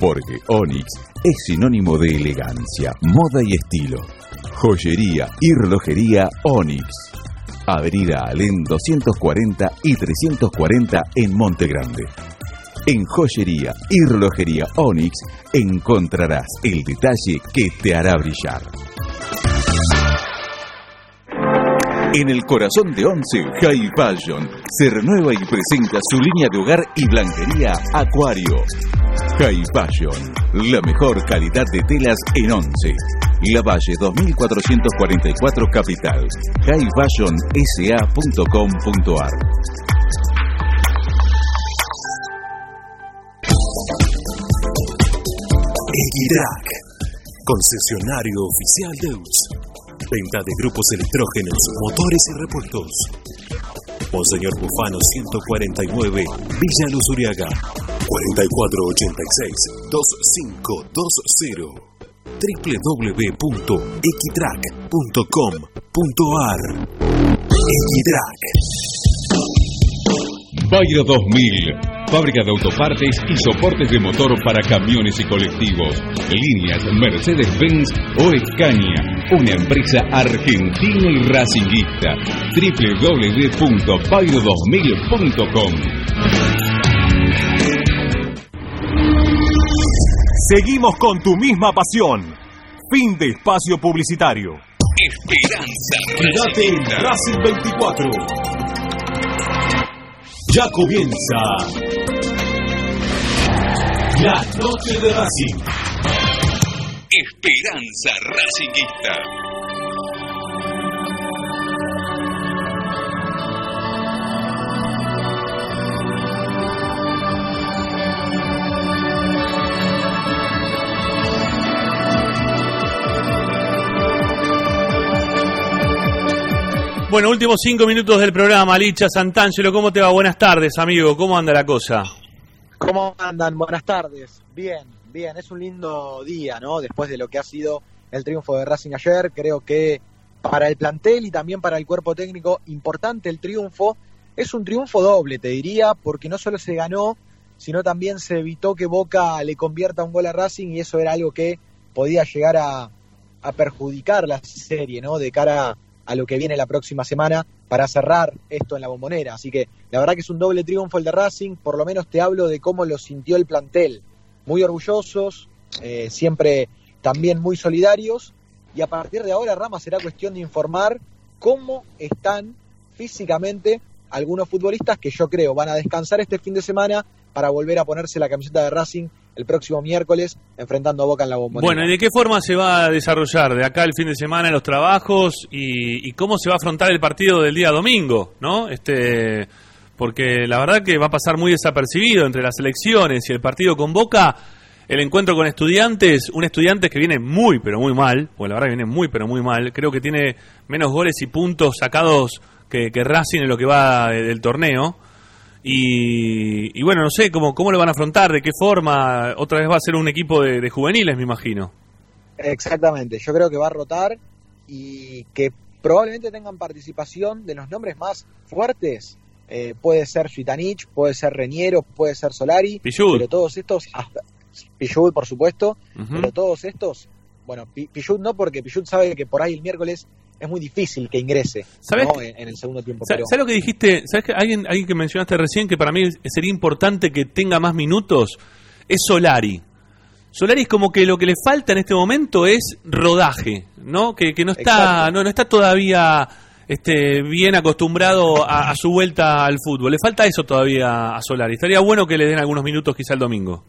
porque Onyx es sinónimo de elegancia, moda y estilo. Joyería y relojería Onyx. Avenida Alén 240 y 340 en Monte Grande. En joyería y relojería Onyx encontrarás el detalle que te hará brillar. En el corazón de Once, High Fashion se renueva y presenta su línea de hogar y blanquería Acuario. High Fashion, la mejor calidad de telas en Once. La Valle 2444 Capital. highfashionsa.com.ar Equitrack, concesionario oficial Deus. Venta de grupos electrógenos, motores y repuestos. Monseñor Bufano 149, Villa Luz Uriaga. 4486-2520. www.equitrack.com.ar Equitrack. Bayro 2000, fábrica de autopartes y soportes de motor para camiones y colectivos. Líneas Mercedes-Benz o Escaña, una empresa argentina y racinguista. www.bayro2000.com Seguimos con tu misma pasión. Fin de espacio publicitario. Esperanza Quédate en Racing 24. Ya comienza la noche de Racing. Esperanza Racingista. Bueno, últimos cinco minutos del programa. Licha Santangelo, ¿cómo te va? Buenas tardes, amigo. ¿Cómo anda la cosa? ¿Cómo andan? Buenas tardes. Bien, bien. Es un lindo día, ¿no? Después de lo que ha sido el triunfo de Racing ayer, creo que para el plantel y también para el cuerpo técnico, importante el triunfo. Es un triunfo doble, te diría, porque no solo se ganó, sino también se evitó que Boca le convierta un gol a Racing y eso era algo que podía llegar a, a perjudicar la serie, ¿no? De cara a a lo que viene la próxima semana para cerrar esto en la bombonera. Así que la verdad que es un doble triunfo el de Racing, por lo menos te hablo de cómo lo sintió el plantel. Muy orgullosos, eh, siempre también muy solidarios y a partir de ahora, Rama, será cuestión de informar cómo están físicamente algunos futbolistas que yo creo van a descansar este fin de semana para volver a ponerse la camiseta de Racing el próximo miércoles enfrentando a Boca en la bombonera. Bueno, ¿y de qué forma se va a desarrollar de acá el fin de semana los trabajos y, cómo se va a afrontar el partido del día domingo, no? Este, porque la verdad que va a pasar muy desapercibido entre las elecciones y el partido con Boca. El encuentro con estudiantes, un estudiante que viene muy, pero muy mal, porque la verdad que viene muy, pero muy mal. Creo que tiene menos goles y puntos sacados que, que Racing en lo que va del torneo. Y, bueno, no sé cómo, cómo lo van a afrontar, de qué forma. Otra vez va a ser un equipo de, juveniles, me imagino. Exactamente, yo creo que va a rotar y que probablemente tengan participación de los nombres más fuertes. Eh, puede ser Suitanich, puede ser Reñero, puede ser Solari, pero todos estos, hasta por supuesto, pero todos estos, bueno, Pichut no porque Pichut sabe que por ahí el miércoles es muy difícil que ingrese en, el segundo tiempo. ¿Sabes, lo que dijiste? ¿Sabes que alguien, alguien que mencionaste recién que para mí sería importante que tenga más minutos? Es Solari. Solari es como que lo que le falta en este momento es rodaje, ¿no? Que, no está no, no está todavía este, bien acostumbrado a, a, su vuelta al fútbol. Le falta eso todavía a Solari. Estaría bueno que le den algunos minutos quizá el domingo.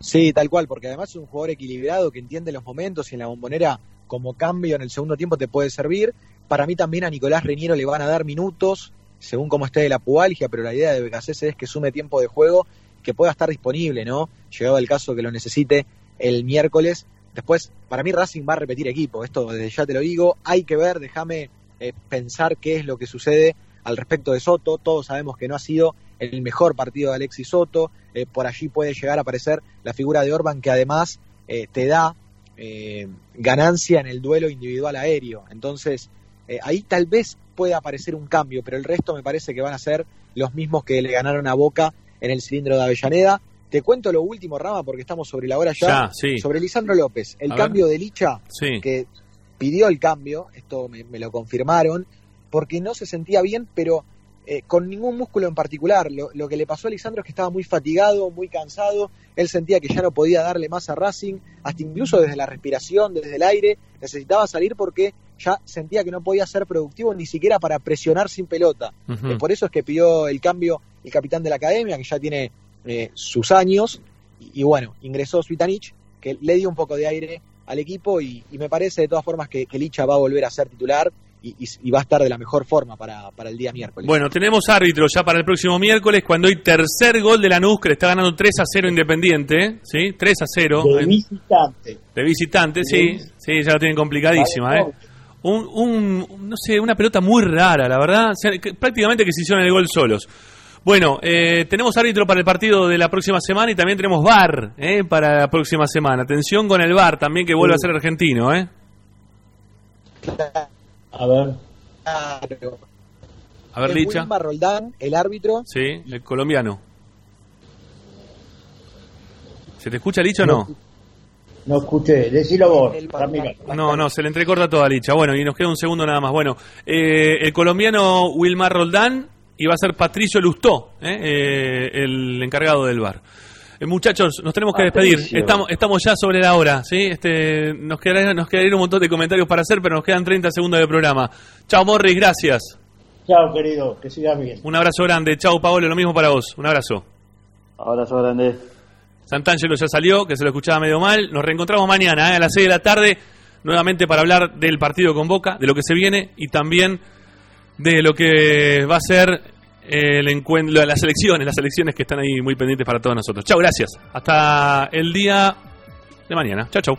Sí, tal cual, porque además es un jugador equilibrado que entiende los momentos y en la bombonera como cambio en el segundo tiempo te puede servir. Para mí también a Nicolás Reñero le van a dar minutos, según cómo esté de la pubalgia, pero la idea de Becasese es que sume tiempo de juego, que pueda estar disponible, ¿no? Llegado el caso que lo necesite el miércoles. Después, para mí Racing va a repetir equipo, esto desde ya te lo digo, hay que ver, déjame eh, pensar qué es lo que sucede al respecto de Soto, todos sabemos que no ha sido el mejor partido de Alexis Soto, eh, por allí puede llegar a aparecer la figura de Orban que además eh, te da eh, ganancia en el duelo individual aéreo. Entonces, eh, ahí tal vez pueda aparecer un cambio, pero el resto me parece que van a ser los mismos que le ganaron a Boca en el cilindro de Avellaneda. Te cuento lo último, Rama, porque estamos sobre la hora ya. Sobre Lisandro López, el cambio de Licha, que pidió el cambio, esto me, lo confirmaron, porque no se sentía bien, pero eh, con ningún músculo en particular. Lo, que le pasó a Lisandro es que estaba muy fatigado, muy cansado, él sentía que ya no podía darle más a Racing, hasta incluso desde la respiración, desde el aire, necesitaba salir porque ya sentía que no podía ser productivo ni siquiera para presionar sin pelota. Eh, por eso es que pidió el cambio el capitán de la academia, que ya tiene eh, sus años, y, bueno, ingresó Svitanich, que le dio un poco de aire al equipo y, me parece de todas formas que, que Licha va a volver a ser titular y, va a estar de la mejor forma para, para, el día miércoles. Bueno, tenemos árbitro ya para el próximo miércoles cuando hay tercer gol de Lanús que le está ganando 3 a 0 Independiente, ¿sí? 3 a 0. De visitante. De visitante, sí, sí, ya lo tienen complicadísima, ¿eh? Un, un, no sé, una pelota muy rara, la verdad, prácticamente que se hicieron el gol solos. Bueno, eh, tenemos árbitro para el partido de la próxima semana y también tenemos VAR eh, para la próxima semana. Atención con el VAR también que vuelve a ser argentino, ¿eh? A ver. A ver, Licha. Roldán, el árbitro. Sí, el colombiano. ¿Se te escucha, Licha, o no? No escuché, decilo vos, No, no, se le entrecorta toda Licha. Bueno, y nos queda un segundo nada más. Bueno, eh, el colombiano Wilmar Roldán y va a ser Patricio Lustó, eh, eh, el encargado del bar. Eh, muchachos, nos tenemos que despedir. Estamos, estamos ya sobre la hora, ¿sí? Este, nos quedaría, nos quedaría un montón de comentarios para hacer, pero nos quedan 30 segundos de programa. Chao, Morris, gracias. Chao, querido, que sigas bien. Un abrazo grande. Chao, Paolo, lo mismo para vos. Un abrazo. Abrazo grande. Santangelo ya salió, que se lo escuchaba medio mal. Nos reencontramos mañana ¿eh? a las 6 de la tarde, nuevamente para hablar del partido con Boca, de lo que se viene y también de lo que va a ser el encuentro, las elecciones, las elecciones que están ahí muy pendientes para todos nosotros. Chao, gracias. Hasta el día de mañana. Chao, chao.